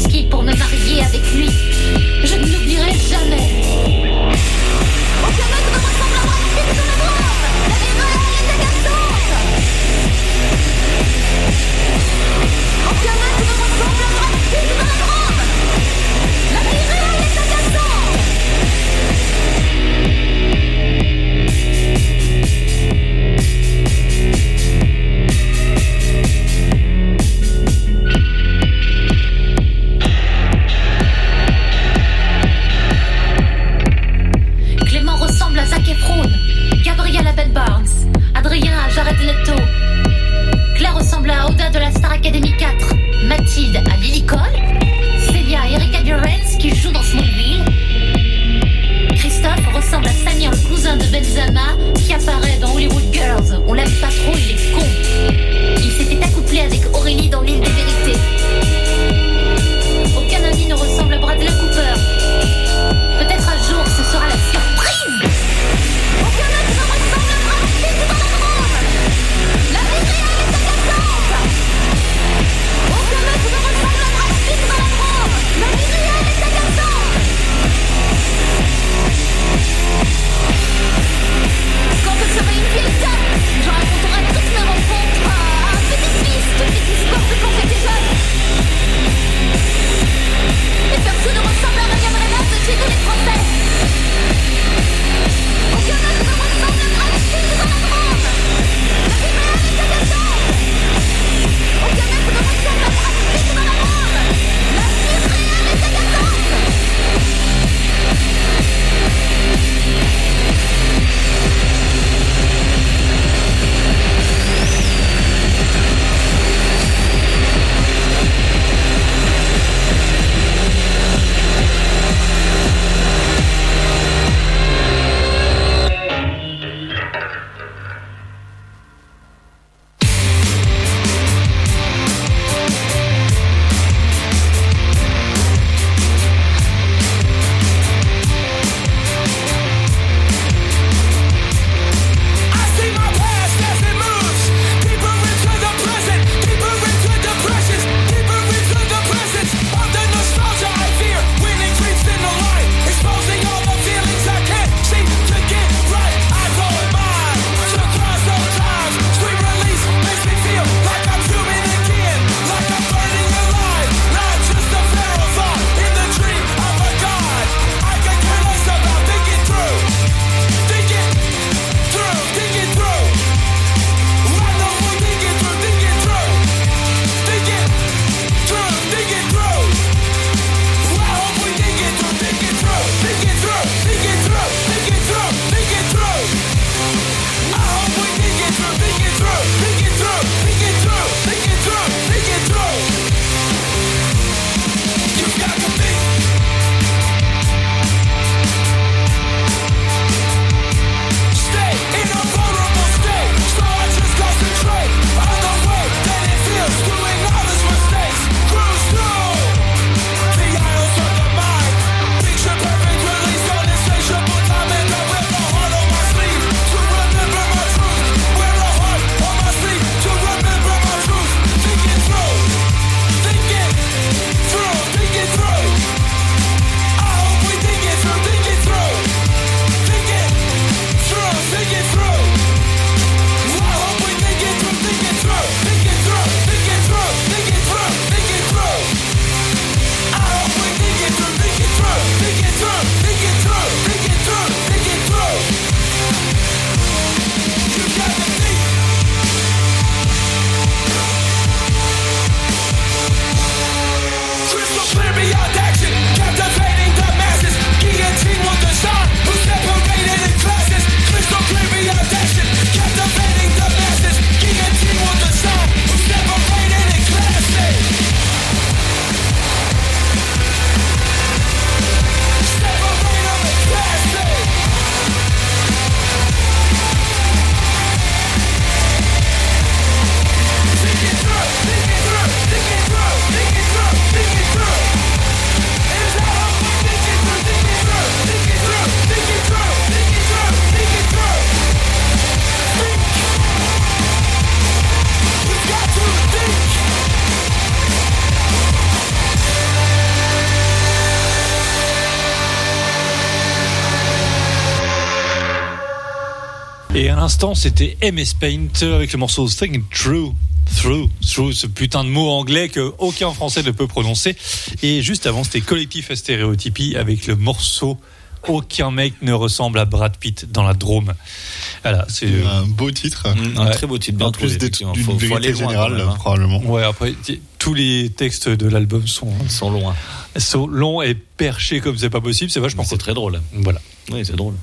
l'instant, c'était MS Paint avec le morceau Think True. Through, through, ce putain de mot anglais que aucun français ne peut prononcer. Et juste avant, c'était Collectif à stéréotypie avec le morceau Aucun mec ne ressemble à Brad Pitt dans la Drôme. Voilà, c'est. euh, Un beau titre. Mm, Un Ouais. très beau titre, bien En plus d'une Faut, faut aller vérité générale, même, hein. probablement. Ouais, après, tous les textes de l'album sont, Ils sont loin. sont longs et perchés comme c'est pas possible. C'est vachement c'est très drôle. Voilà. Oui, c'est drôle.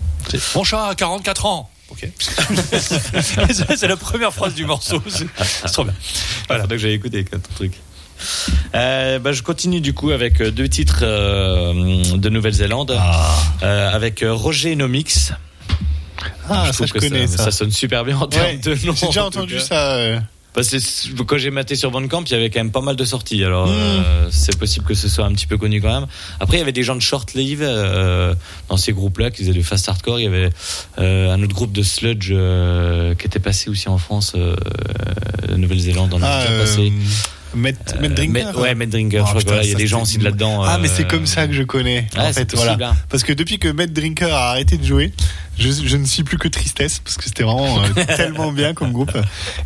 Mon chat a 44 ans. Ok. c'est la première phrase du morceau. C'est trop bien. Voilà, que j'avais écouté ton truc. Euh, bah, je continue du coup avec euh, deux titres euh, de Nouvelle-Zélande, euh, avec Roger Nomix. Ah, je ça je que connais ça, ça. ça sonne super bien en termes Ouais, de nom. J'ai déjà en entendu cas. ça. Parce que quand j'ai maté sur Bandcamp, il y avait quand même pas mal de sorties. Alors Mm. euh, c'est possible que ce soit un petit peu connu quand même. Après, il y avait des gens de short live euh, dans ces groupes-là qui faisaient du fast hardcore. Il y avait euh, un autre groupe de sludge euh, qui était passé aussi en France, euh, Nouvelle-Zélande, on a Ah, euh, passé. Euh, Matt Drinker. Ouais, Matt Drinker. Oh, je crois que putain, voilà, il y a des gens aussi de là-dedans. Ah, mais c'est comme ça que je connais. Ouais, en fait, possible, voilà. hein. Parce que depuis que Matt Drinker a arrêté de jouer, je, je ne suis plus que tristesse parce que c'était vraiment euh, tellement bien comme groupe.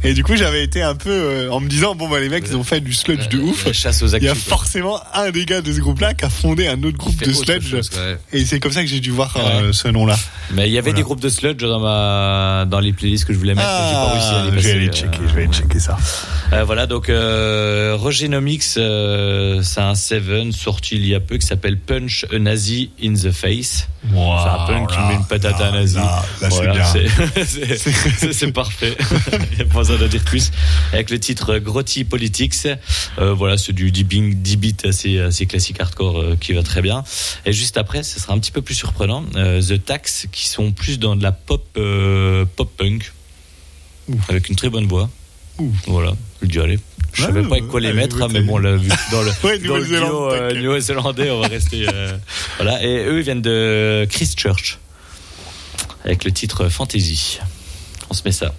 Et du coup, j'avais été un peu euh, en me disant bon bah les mecs ils ont fait du sludge de ouf. la chasse aux Il y a forcément un des gars de ce groupe-là qui a fondé un autre groupe de sludge. chose, ouais. Et c'est comme ça que j'ai dû voir euh, ce nom-là. Mais il y avait Voilà. des groupes de sludge dans ma dans les playlists que je voulais mettre. mais j'ai pas réussi à les Ah, je vais aller euh, checker, je vais aller checker ça. Euh, voilà, donc euh, Roger Nomix, euh, c'est un Seven sorti il y a peu qui s'appelle Punch a Nazi in the Face. c'est un punk qui met une patate à un nazi. Là, là, c'est Voilà, bien. c'est- parfait. Il n'y a pas besoin de dire plus. Avec le titre Grotty Politics. Euh, voilà, c'est du D-Bing, D-Beat assez, assez classique hardcore euh, qui va très bien. Et juste après, ce sera un petit peu plus surprenant. euh, The Tax, qui sont plus dans de la pop, euh, pop punk. Avec une très bonne voix. Voilà, je le dis, allez. Je savais pas avec quoi les mettre, hein, mais bon, là, dans le, Ouais, dans le euh, néo-zélandais, on va rester. euh, voilà, et eux, ils viennent de Christchurch. Avec le titre Fantasy. On se met ça.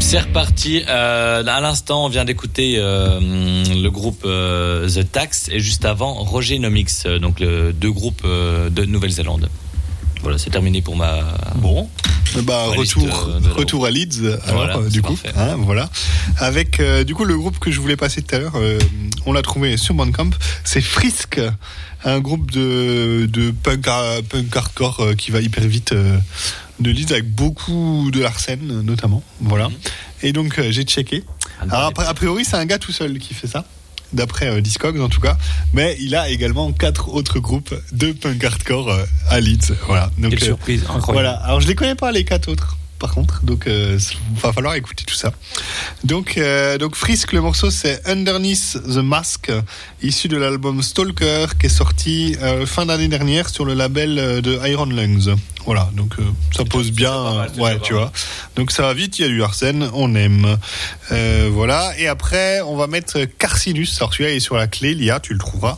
C'est reparti. Euh, à l'instant, on vient d'écouter euh, le groupe euh, The Tax et juste avant Roger Nomics, donc deux groupes de Nouvelle-Zélande. Voilà, c'est terminé pour ma. Bon. Bah, liste, retour, euh, retour à Leeds, alors, Voilà, euh, du coup, hein, voilà. Avec, euh, du coup, le groupe que je voulais passer tout à l'heure, on l'a trouvé sur Bandcamp, c'est Frisk, un groupe de, de punk, punk hardcore qui va hyper vite de Leeds avec beaucoup de Larsen, notamment, voilà. Mhm. Et donc, j'ai checké. Alors, après, a priori, c'est un gars tout seul qui fait ça. D'après euh, Discogs en tout cas, mais il a également quatre autres groupes de punk hardcore euh, à Leeds. Voilà. Donc, Quelle euh, surprise, incroyable. voilà, alors je les connais pas les quatre autres. Par contre, donc euh, il va falloir écouter tout ça. Donc, euh, donc Frisk, le morceau c'est Underneath the Mask, issu de l'album Stalker, qui est sorti euh, fin d'année dernière sur le label de Iron Lungs. Voilà, donc euh, ça pose bien, mal, c'est ouais, tu vois. Donc ça va vite, il y a du Arsène, on aime. Euh, voilà, et après on va mettre Carcinus. Alors celui-là il est sur la clé, Lia, tu le trouveras.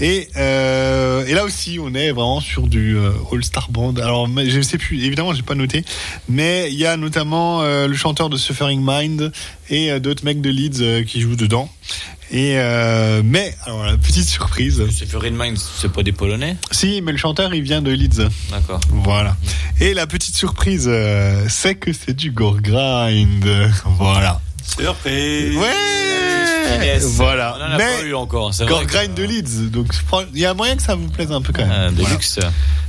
Et, euh, et là aussi, on est vraiment sur du euh, All Star Band. Alors, je sais plus, évidemment, j'ai pas noté, mais il y a notamment euh, le chanteur de Suffering Mind et euh, d'autres mecs de Leeds euh, qui jouent dedans. Et euh, mais alors la petite surprise. C'est Fury Minds, c'est pas des Polonais Si, mais le chanteur il vient de Leeds. D'accord. Voilà. Et la petite surprise, euh, c'est que c'est du gore grind. Voilà. Surprise. Ouais. Voilà. On en a Mais pas eu encore. c'est gore vrai que- grind de Leeds. Donc il y a moyen que ça vous plaise un peu quand même. Ah, de Voilà. luxe.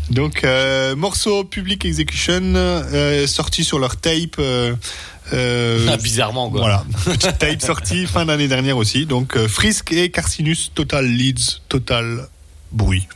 Donc, euh, morceau Public Execution, euh, sorti sur leur tape. Euh, bizarrement, quoi. Voilà, petite tape sortie fin d'année dernière aussi. Donc, euh, Frisk et Carcinus, Total Leads, Total Bruit.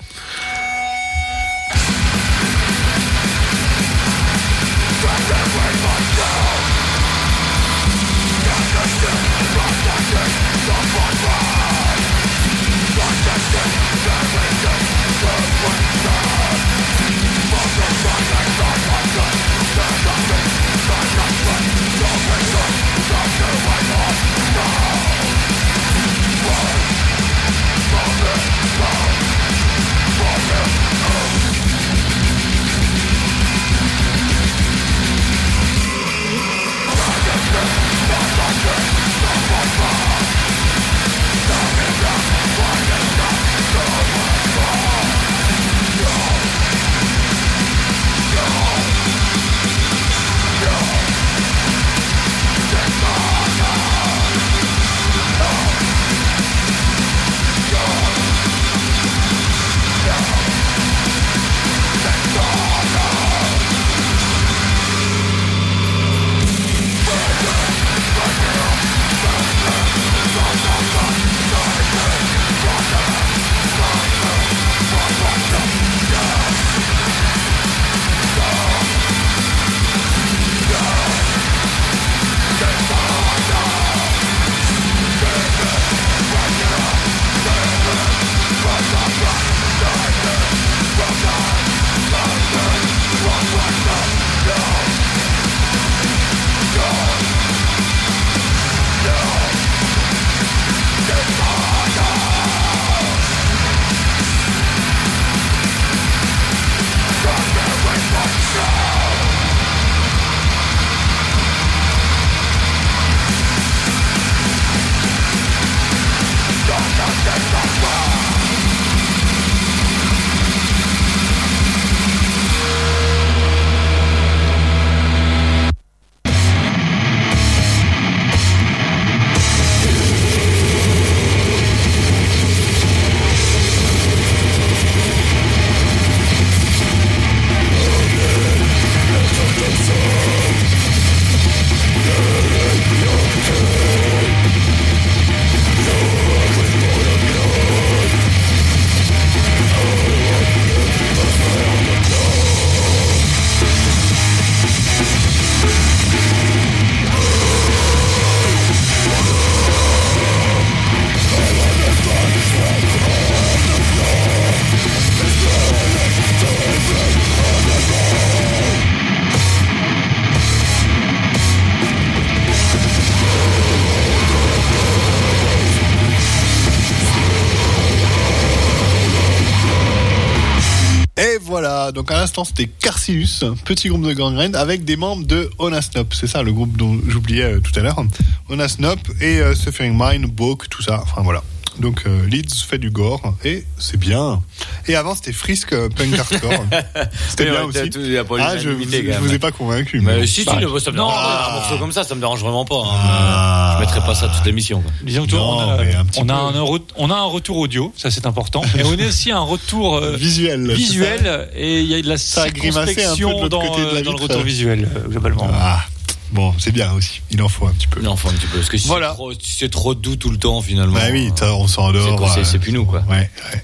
L'instant c'était Carcinus, petit groupe de gangrène avec des membres de Onasnop. C'est ça le groupe dont j'oubliais euh, tout à l'heure. Onasnop et euh, Suffering Mind, Boke, tout ça. Enfin voilà. Donc euh, Leeds fait du gore et c'est bien. Et avant c'était Frisk euh, Punk Hardcore. c'était bien ouais, aussi. Ah, je, vous- je vous ai pas convaincu. Mais mais- si, si, Bah, le- ça me dérange. Ah. Un morceau comme ça, ça me dérange vraiment pas. hein. Ah. Je mettrais pas ça toute l'émission. Disons que on, a, on, a un, on a un retour audio, ça c'est important. Et on a aussi un retour euh, Visuel. visuel et il y a de la Ça un peu de dans, côté de la euh, dans le retour visuel, euh, globalement. Ah, bon, c'est bien aussi. Il en faut un petit peu. Non, faut un petit peu. Parce que si Voilà. c'est trop- si c'est trop doux tout le temps, finalement. Bah oui, on s'endort. c'est quoi, c'est- euh, c'est plus nous, quoi. Ouais, ouais.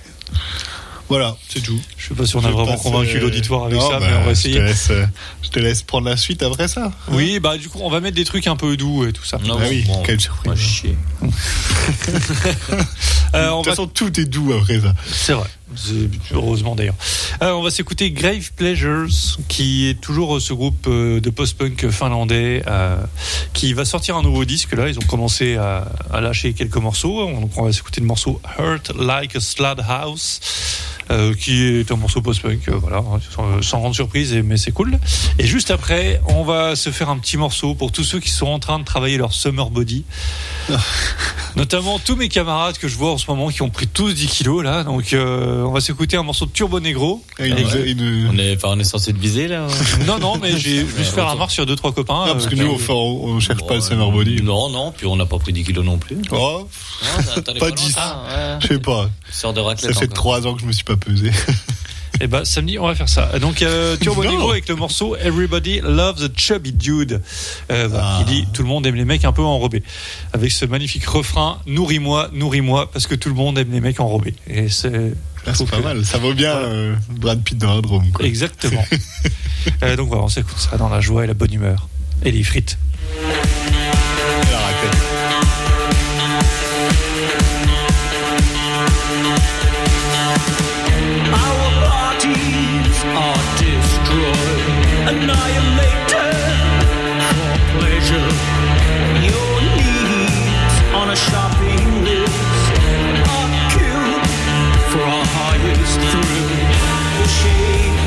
Voilà, c'est tout. Je sais pas si on a Je vraiment convaincu euh, l'auditoire avec non, ça, bah, mais on va Je te, essayer. laisse, euh, je te laisse prendre la suite après ça. Oui, bah du coup, on va mettre des trucs un peu doux et tout ça. Non, Ah bon, oui, bon, quelle surprise. ouais, chier. Euh, on De toute va façon, tout est doux après ça. C'est vrai. Heureusement d'ailleurs. Euh, on va s'écouter Grave Pleasures, qui est toujours ce groupe euh, de post-punk finlandais, euh, qui va sortir un nouveau disque. Là, ils ont commencé à, à lâcher quelques morceaux. Donc, on va s'écouter le morceau Hurt Like a Slad House. euh, qui est un morceau post-punk, euh, voilà, sans, sans grande surprise, mais c'est cool. Et juste après, on va se faire un petit morceau pour tous ceux qui sont en train de travailler leur summer body. Notamment tous mes camarades que je vois en ce moment qui ont pris tous 10 kilos là. Donc euh, on va s'écouter un morceau de Turbo Negro. Et une- Avec- une- On est, enfin, on est censé te viser, là. Non non mais j'ai juste faire un marche sur deux trois copains. Ah, parce que euh, nous, on, fait- on, on cherche pas le summer body. Non, non, puis on n'a pas pris 10 kilos non plus. Oh, Non, ça- Pas loin, 10. ça, ouais. je sais pas. Sors de Ça raclette fait encore. trois ans que je me suis pas pesé. Et bah samedi on va faire ça. Donc euh, Turbo Non. Negro avec le morceau Everybody Loves a Chubby Dude, euh, voilà, Ah. qui dit tout le monde aime les mecs un peu enrobés. Avec ce magnifique refrain nourris-moi, nourris-moi parce que tout le monde aime les mecs enrobés. Et c'est Ah, c'est pas que- mal. Ça vaut bien Voilà. euh, Brad Pitt dans un drone. Quoi. Exactement. Euh, donc voilà, on s'écoute ça dans la joie et la bonne humeur. Et les frites. through the shade.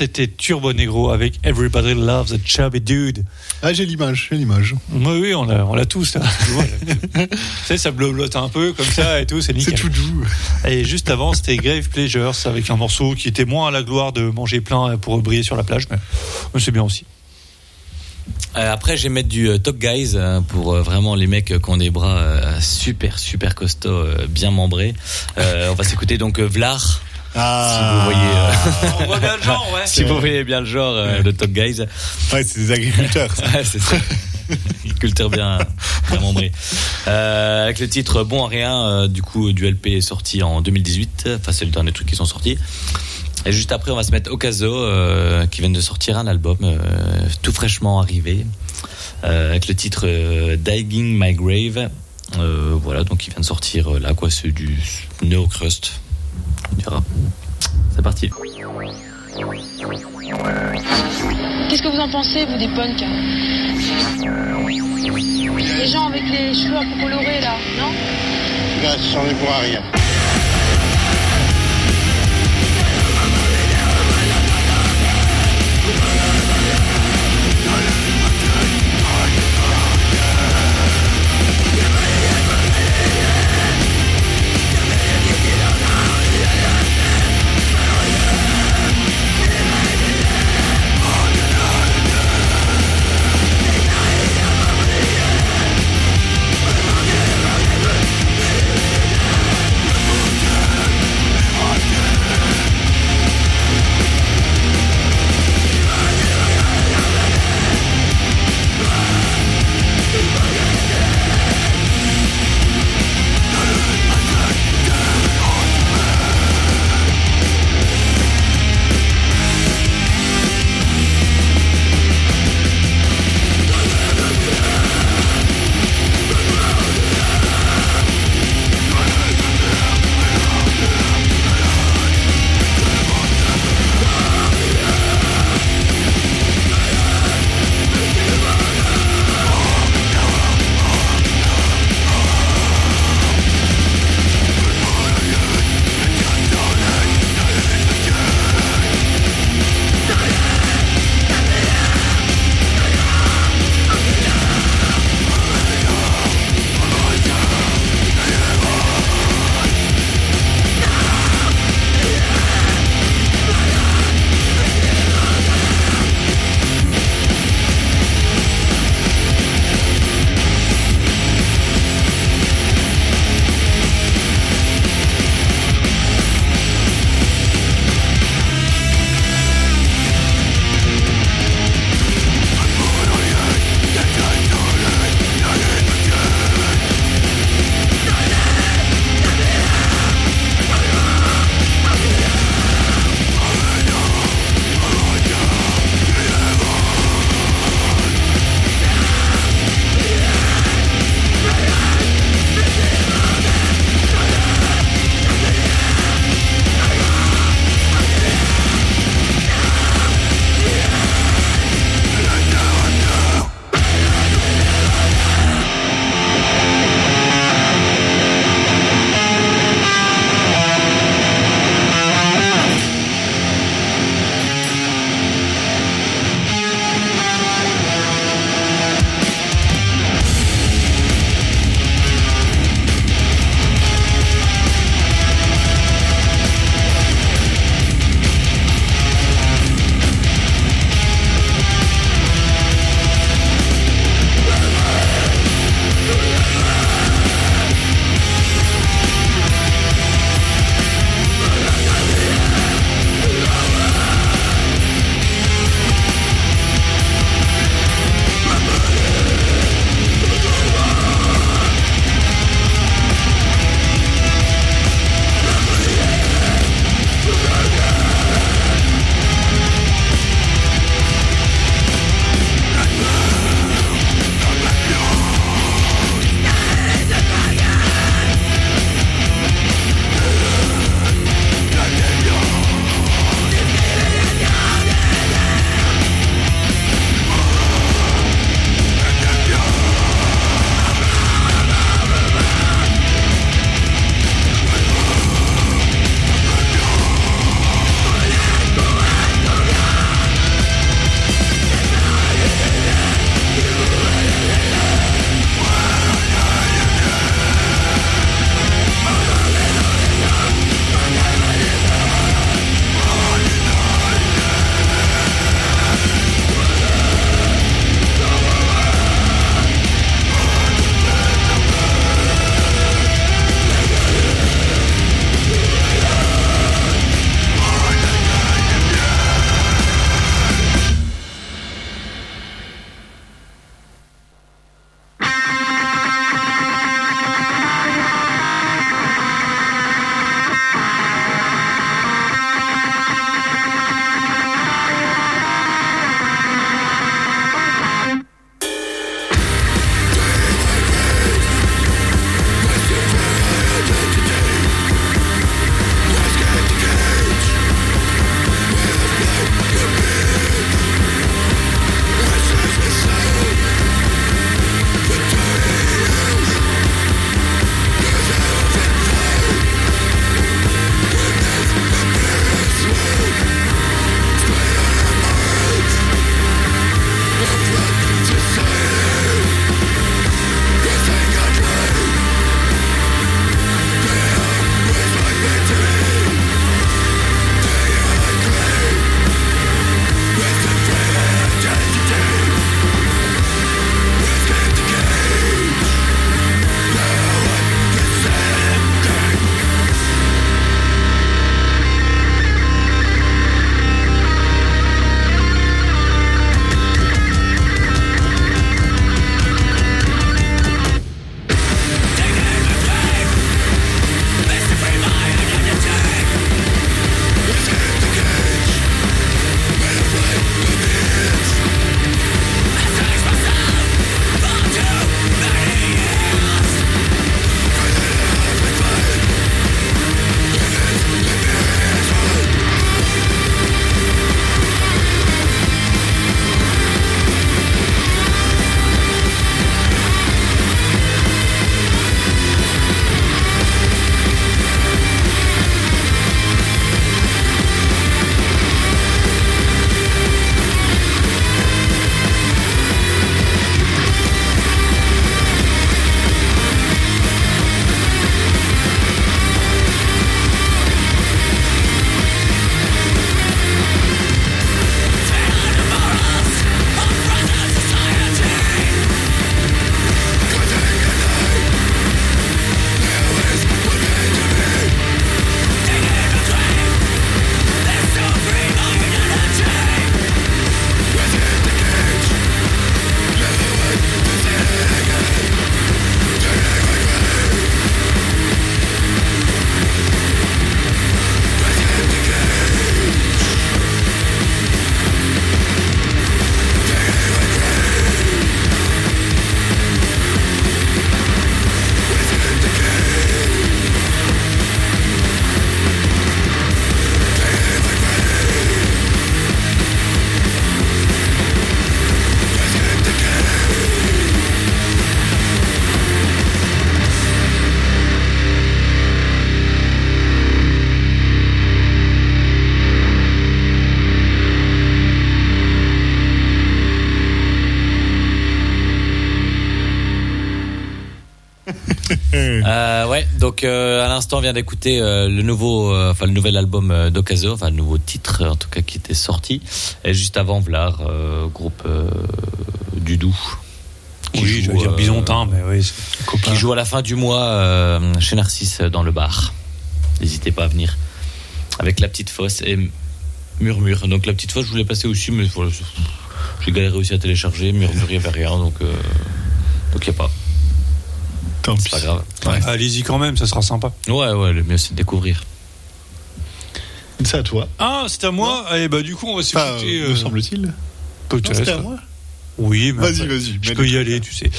C'était Turbo Negro avec Everybody Loves a Chubby Dude. Ah, j'ai l'image, j'ai l'image. Oui, oui, on l'a, on l'a tous. Là. Tu vois, là. sais, ça blablote un peu comme ça et tout, c'est C'est nickel. tout doux. Et juste avant, c'était Grave Pleasures avec un morceau qui était moins à la gloire de manger plein pour briller sur la plage, mais, mais c'est bien aussi. Euh, après, je vais mettre du euh, Top Guys euh, pour euh, vraiment les mecs qui ont des bras euh, super, super costauds, euh, bien membrés. Euh, on va s'écouter donc euh, Vlar. Ah. Si vous voyez, euh, On voit bien le genre, ouais. si vous voyez bien le genre euh, de Top Guys. Ouais, c'est des agriculteurs. ça. Ouais, c'est ça. Culture bien, bien. Euh, avec le titre Bon à rien, euh, du coup, du LP est sorti en 2018. Enfin, c'est le dernier truc qui sont sortis. Et juste après, on va se mettre Okazo, euh, qui vient de sortir un album euh, tout fraîchement arrivé, euh, avec le titre euh, Digging My Grave. Euh, voilà, donc il vient de sortir euh, là, quoi, c'est du néo-crust. On dira. C'est parti. Qu'est-ce que vous en pensez, vous, des punks Les gens avec les cheveux un peu colorés, là, non? Là, j'en ai pour rien. L'instant on vient d'écouter euh, le nouveau, euh, enfin le nouvel album euh, d'Ocaso, enfin le nouveau titre en tout cas qui était sorti. Et juste avant Vlar, euh, groupe du Doubs. qui Oui, joue, je veux dire bisontin, mais oui. c'est- Qui joue à la fin du mois chez Narcisse dans le bar. N'hésitez pas à venir. Avec la petite fosse et Murmure. Donc la petite fosse, je voulais passer aussi, mais j'ai galéré aussi à télécharger. Murmure, il n'y avait rien, donc donc il n'y a pas. Tant C'est pis. pas grave. Allez-y quand même, ça sera sympa. Ouais, ouais, le mieux c'est de découvrir. C'est à toi. Ah, c'est à moi. Et bah du coup, on va Enfin, s'écouter. me euh, semble-t-il. Non, peut-être. c'était à moi. Oui, mais Vas-y, vas-y. Je peux y aller, tu sais.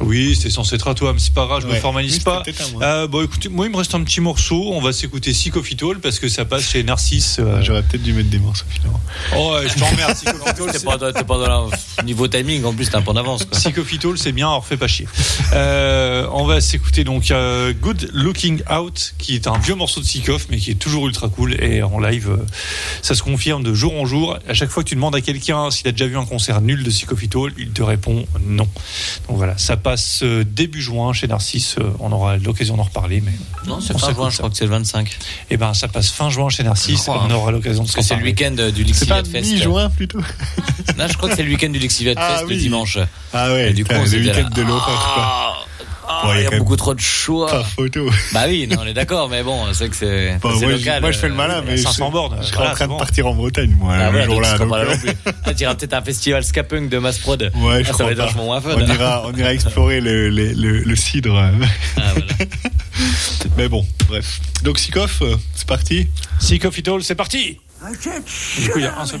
Oui, c'était censé être à toi, mais c'est pas grave, je me Ouais. formalise Oui, pas. Euh, bon, écoutez, moi, il me reste un petit morceau. On va s'écouter Psychophytol parce que ça passe chez Narcisse. euh, Ah, J'aurais peut-être dû mettre des morceaux finalement. Oh, ouais, je t'emmerde, Psychophytol. T'es c'est- pas, pas dans le niveau timing, en plus t'es un peu en avance. Quoi. Psychophytol, c'est bien, alors fais pas chier. Euh, on va s'écouter donc euh, Good Looking Out, qui est un vieux morceau de Psychoff, mais qui est toujours ultra cool. Et en live, euh, ça se confirme de jour en jour. À chaque fois que tu demandes à quelqu'un s'il a déjà vu un concert nul de Psychophytol, il te répond non. Donc voilà, ça passe euh, début juin chez Narcisse. Euh, On aura l'occasion d'en reparler, mais Non, c'est fin juin, ça. je crois que c'est le 25. eh ben ça passe fin juin chez Narcisse. Crois, on hein. aura l'occasion de que c'est le parler. week-end euh, du C'est pas Lixiviad Fest. mi-juin plutôt Non, je crois que c'est le week-end du Lixiviad Ah Fest le dimanche. Ah ouais, Et du coup, le week-end de l'horreur Ah, ah, Bon, il y a y a même beaucoup trop de choix. Pas photo. Bah oui, non, on est d'accord, mais bon, c'est que c'est moi, je- local. moi, je fais le euh, malin, mais 500 je, bornes, je serais voilà, en train de bon. partir en Bretagne, moi, Ah, le jour-là. tu euh. Ah, iras peut-être à un festival Scapunk de Mass Prod. Ouais, je Ah, ça va être vachement moins fun. On ira, on ira explorer le, le, le, le cidre. euh. Ah, voilà. Mais bon, bref. Donc, Sikoff, euh, c'est parti. Psychophytol, c'est parti Du coup, il y a un seul.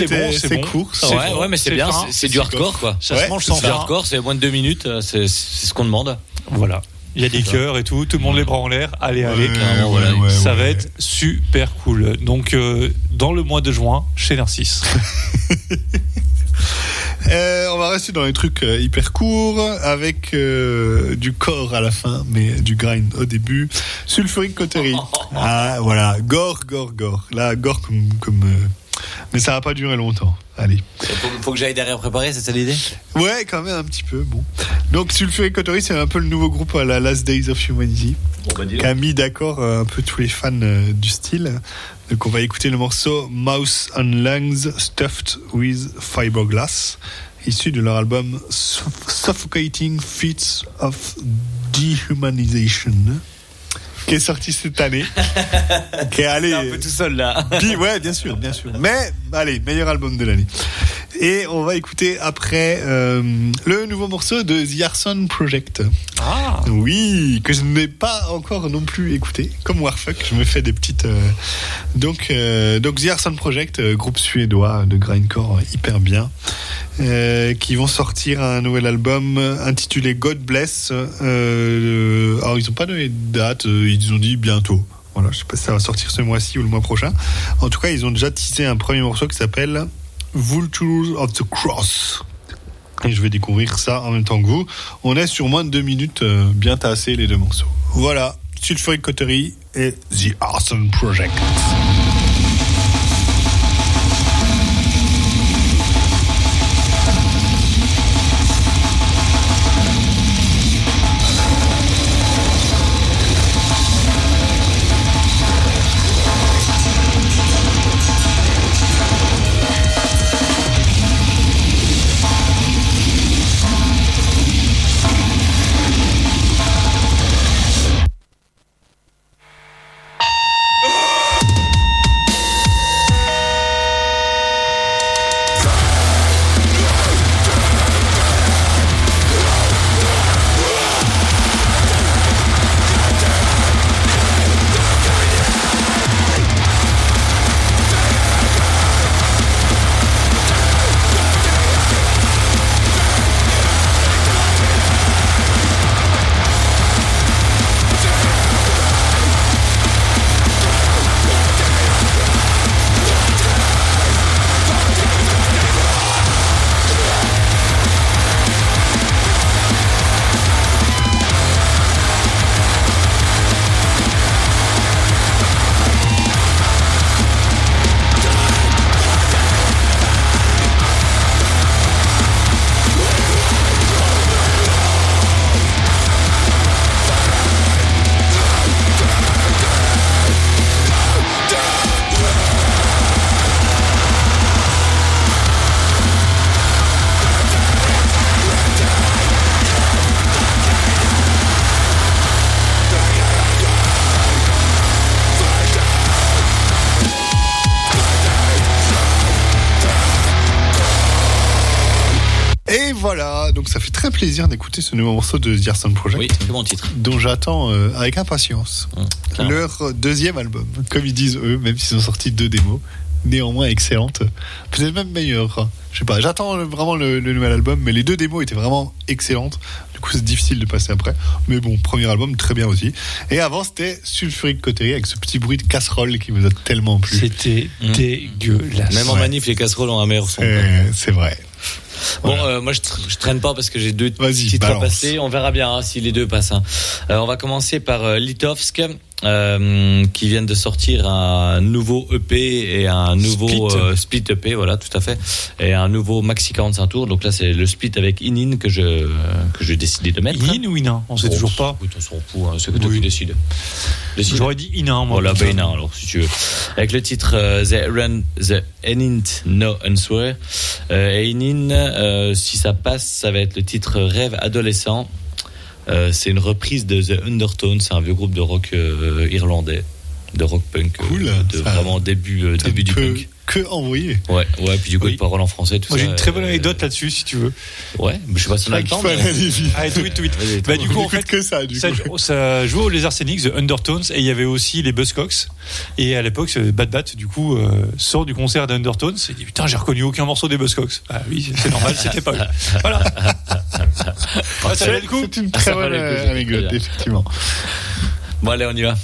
oui, c'est bon, c'est bon. court. C'est Ouais, mais c'est bien, c'est- du hardcore quoi. Ça Ouais, se mange c'est sans C'est du hardcore, c'est moins de deux minutes, euh, c'est ce qu'on demande. Voilà. Il y a des cœurs et tout, tout le monde les bras en l'air. Allez, allez. Ouais, voilà. ça ouais. va être super cool. Donc, euh, dans le mois de juin, chez Narcisse. Euh, on va rester dans les trucs euh, hyper courts avec euh, du corps à la fin, mais du grind au début. Sulfuric Coterie. Ah voilà, gore, gore, gore. Là, gore comme, comme euh, mais ça va pas durer longtemps. Allez. Faut, faut que j'aille derrière préparer, c'est ça l'idée? Ouais, quand même un petit peu. Bon. Donc Sulfuric Coterie, c'est un peu le nouveau groupe à la Last Days of Humanity. Bon bah qui a mis d'accord euh, un peu tous les fans euh, du style. Donc on va écouter le morceau Mouse and Lungs Stuffed with Fiberglass, issu de leur album Suff- Suffocating Feats of Dehumanization, qui est sorti cette année. qui est allé. un peu tout seul là. Bi- ouais, bien sûr, bien sûr. Mais allez, meilleur album de l'année. Et on va écouter après euh, le nouveau morceau de The Arson Project. Ah. Oui, que je n'ai pas encore non plus écouté. Comme Warfuck, je me fais des petites. euh, Donc, euh, donc The Arson Project, groupe suédois de grindcore hyper bien, qui vont sortir un nouvel album intitulé God Bless. Alors ils n'ont pas donné de date, ils ont dit bientôt. Voilà, je sais pas si ça va sortir ce mois-ci ou le mois prochain. En tout cas, ils ont déjà teasé un premier morceau qui s'appelle Vultures of the Cross. Et je vais découvrir ça en même temps que vous. On est sur moins de deux minutes, euh, bien tassés les deux morceaux. Voilà, Sulfuric Coterie et The Arson Project. Plaisir d'écouter ce nouveau morceau de The Arson Project. Oui, très bon titre. dont j'attends euh, avec impatience Hum, clairement. leur deuxième album. Comme ils disent eux, même s'ils ont sorti deux démos, néanmoins excellentes, peut-être même meilleures. Je sais pas, j'attends vraiment le, le nouvel album, mais les deux démos étaient vraiment excellentes. Du coup, c'est difficile de passer après. Mais bon, premier album, très bien aussi. Et avant, c'était Sulfuric Coterie avec ce petit bruit de casserole qui vous a tellement plu. C'était Mm. dégueulasse. Même en Ouais. manif, les casseroles ont un meilleur son. Euh, C'est vrai. Bon, Voilà. euh, moi je, je traîne pas parce que j'ai deux titres à balance. passer. On verra bien hein, si les deux passent. hein. Euh, on va commencer par euh, Litovsk, euh, qui viennent de sortir un nouveau EP et un nouveau Split. euh, split EP, voilà, tout à fait, et un nouveau maxi 45 tours. Donc là, c'est le split avec Inin que je que j'ai décidé de mettre. In ou Ina On sait Bon, toujours pas. On s'en fout. hein, c'est que toi Oui. qui décides. Décide. J'aurais dit Ina, moi. Voilà, ben non, alors si tu veux. Avec le titre euh, The Run, The Ain't No Answer. Euh, Einin, euh, si ça passe, ça va être le titre Rêve adolescent. Euh, c'est une reprise de The Undertones, c'est un vieux groupe de rock euh, irlandais, de rock punk, euh, Cool, de ça- vraiment début, début du punk. Que envoyer. Ouais, ouais, puis du coup, Oui. de paroles en français, tout Moi, ça. j'ai une très bonne euh, anecdote là-dessus, si tu veux. Ouais, mais je sais pas si on a le temps. mais-. Allez, tout vite, tout vite. Vas-y, Bah, du coup, en fait, que ça, du ça, coup. ça jouait aux Les Arsenics, The Undertones, et il y avait aussi les Buzzcocks. Et à l'époque, Bad Bat, du coup, euh, sort du concert des Undertones et dit Putain, j'ai reconnu aucun morceau des Buzzcocks. Ah oui, c'est normal, c'était pas eux. Voilà. Ah, ça valait le coup. C'est une Ah, très ça bonne euh, anecdote, effectivement. Bon, allez, on y va.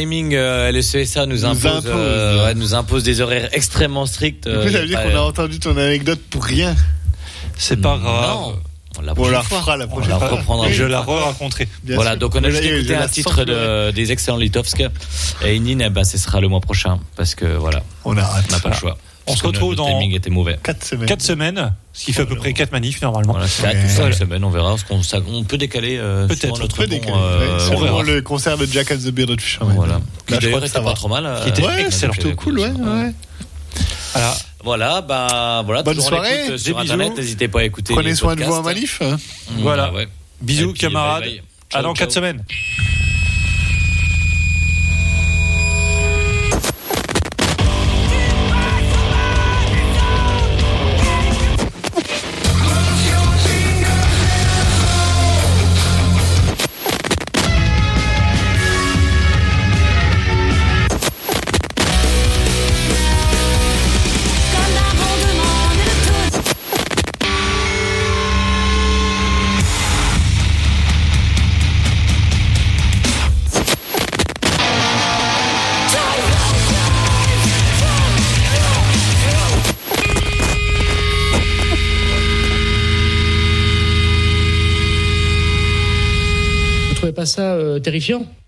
Timing, euh, le CSA nous Nous impose, impose. euh, ouais, nous impose des horaires extrêmement stricts. Du euh, coup, ça veut dire qu'on a entendu ton anecdote pour rien. C'est pas Non, grave. on la On prochaine la la On prochaine la fois. reprendra. Je la re-raconterai. voilà, sûr. donc on a juste écouté un titre de, des excellents Litovsk et Inin, eh ben, ce sera le mois prochain parce que voilà, On on n'a pas le choix. On se retrouve le dans timing était mauvais. 4 semaines. 4 semaines, ce qui fait à peu près 4 manifs normalement. Voilà, Ouais. ou semaines, on verra. Ça- on peut décaler euh, Peut-être, on bon, décalé. euh, Ouais, C'est on verra. vraiment le concert de Jack as the Bearded Fisherman. Voilà. Là, Qui d'ailleurs était pas trop mal. euh, Qui était avec excellent. Nathalie Plutôt cool, ouais. Ouais. Voilà. Voilà, bah voilà. Bonne soirée, écoute, sur des bisous. internet, n'hésitez pas à écouter. Prenez soin de vous en manif. hein. Mmh, Voilà. ouais. Bisous camarades. À dans 4 ciao. semaines. Euh, terrifiant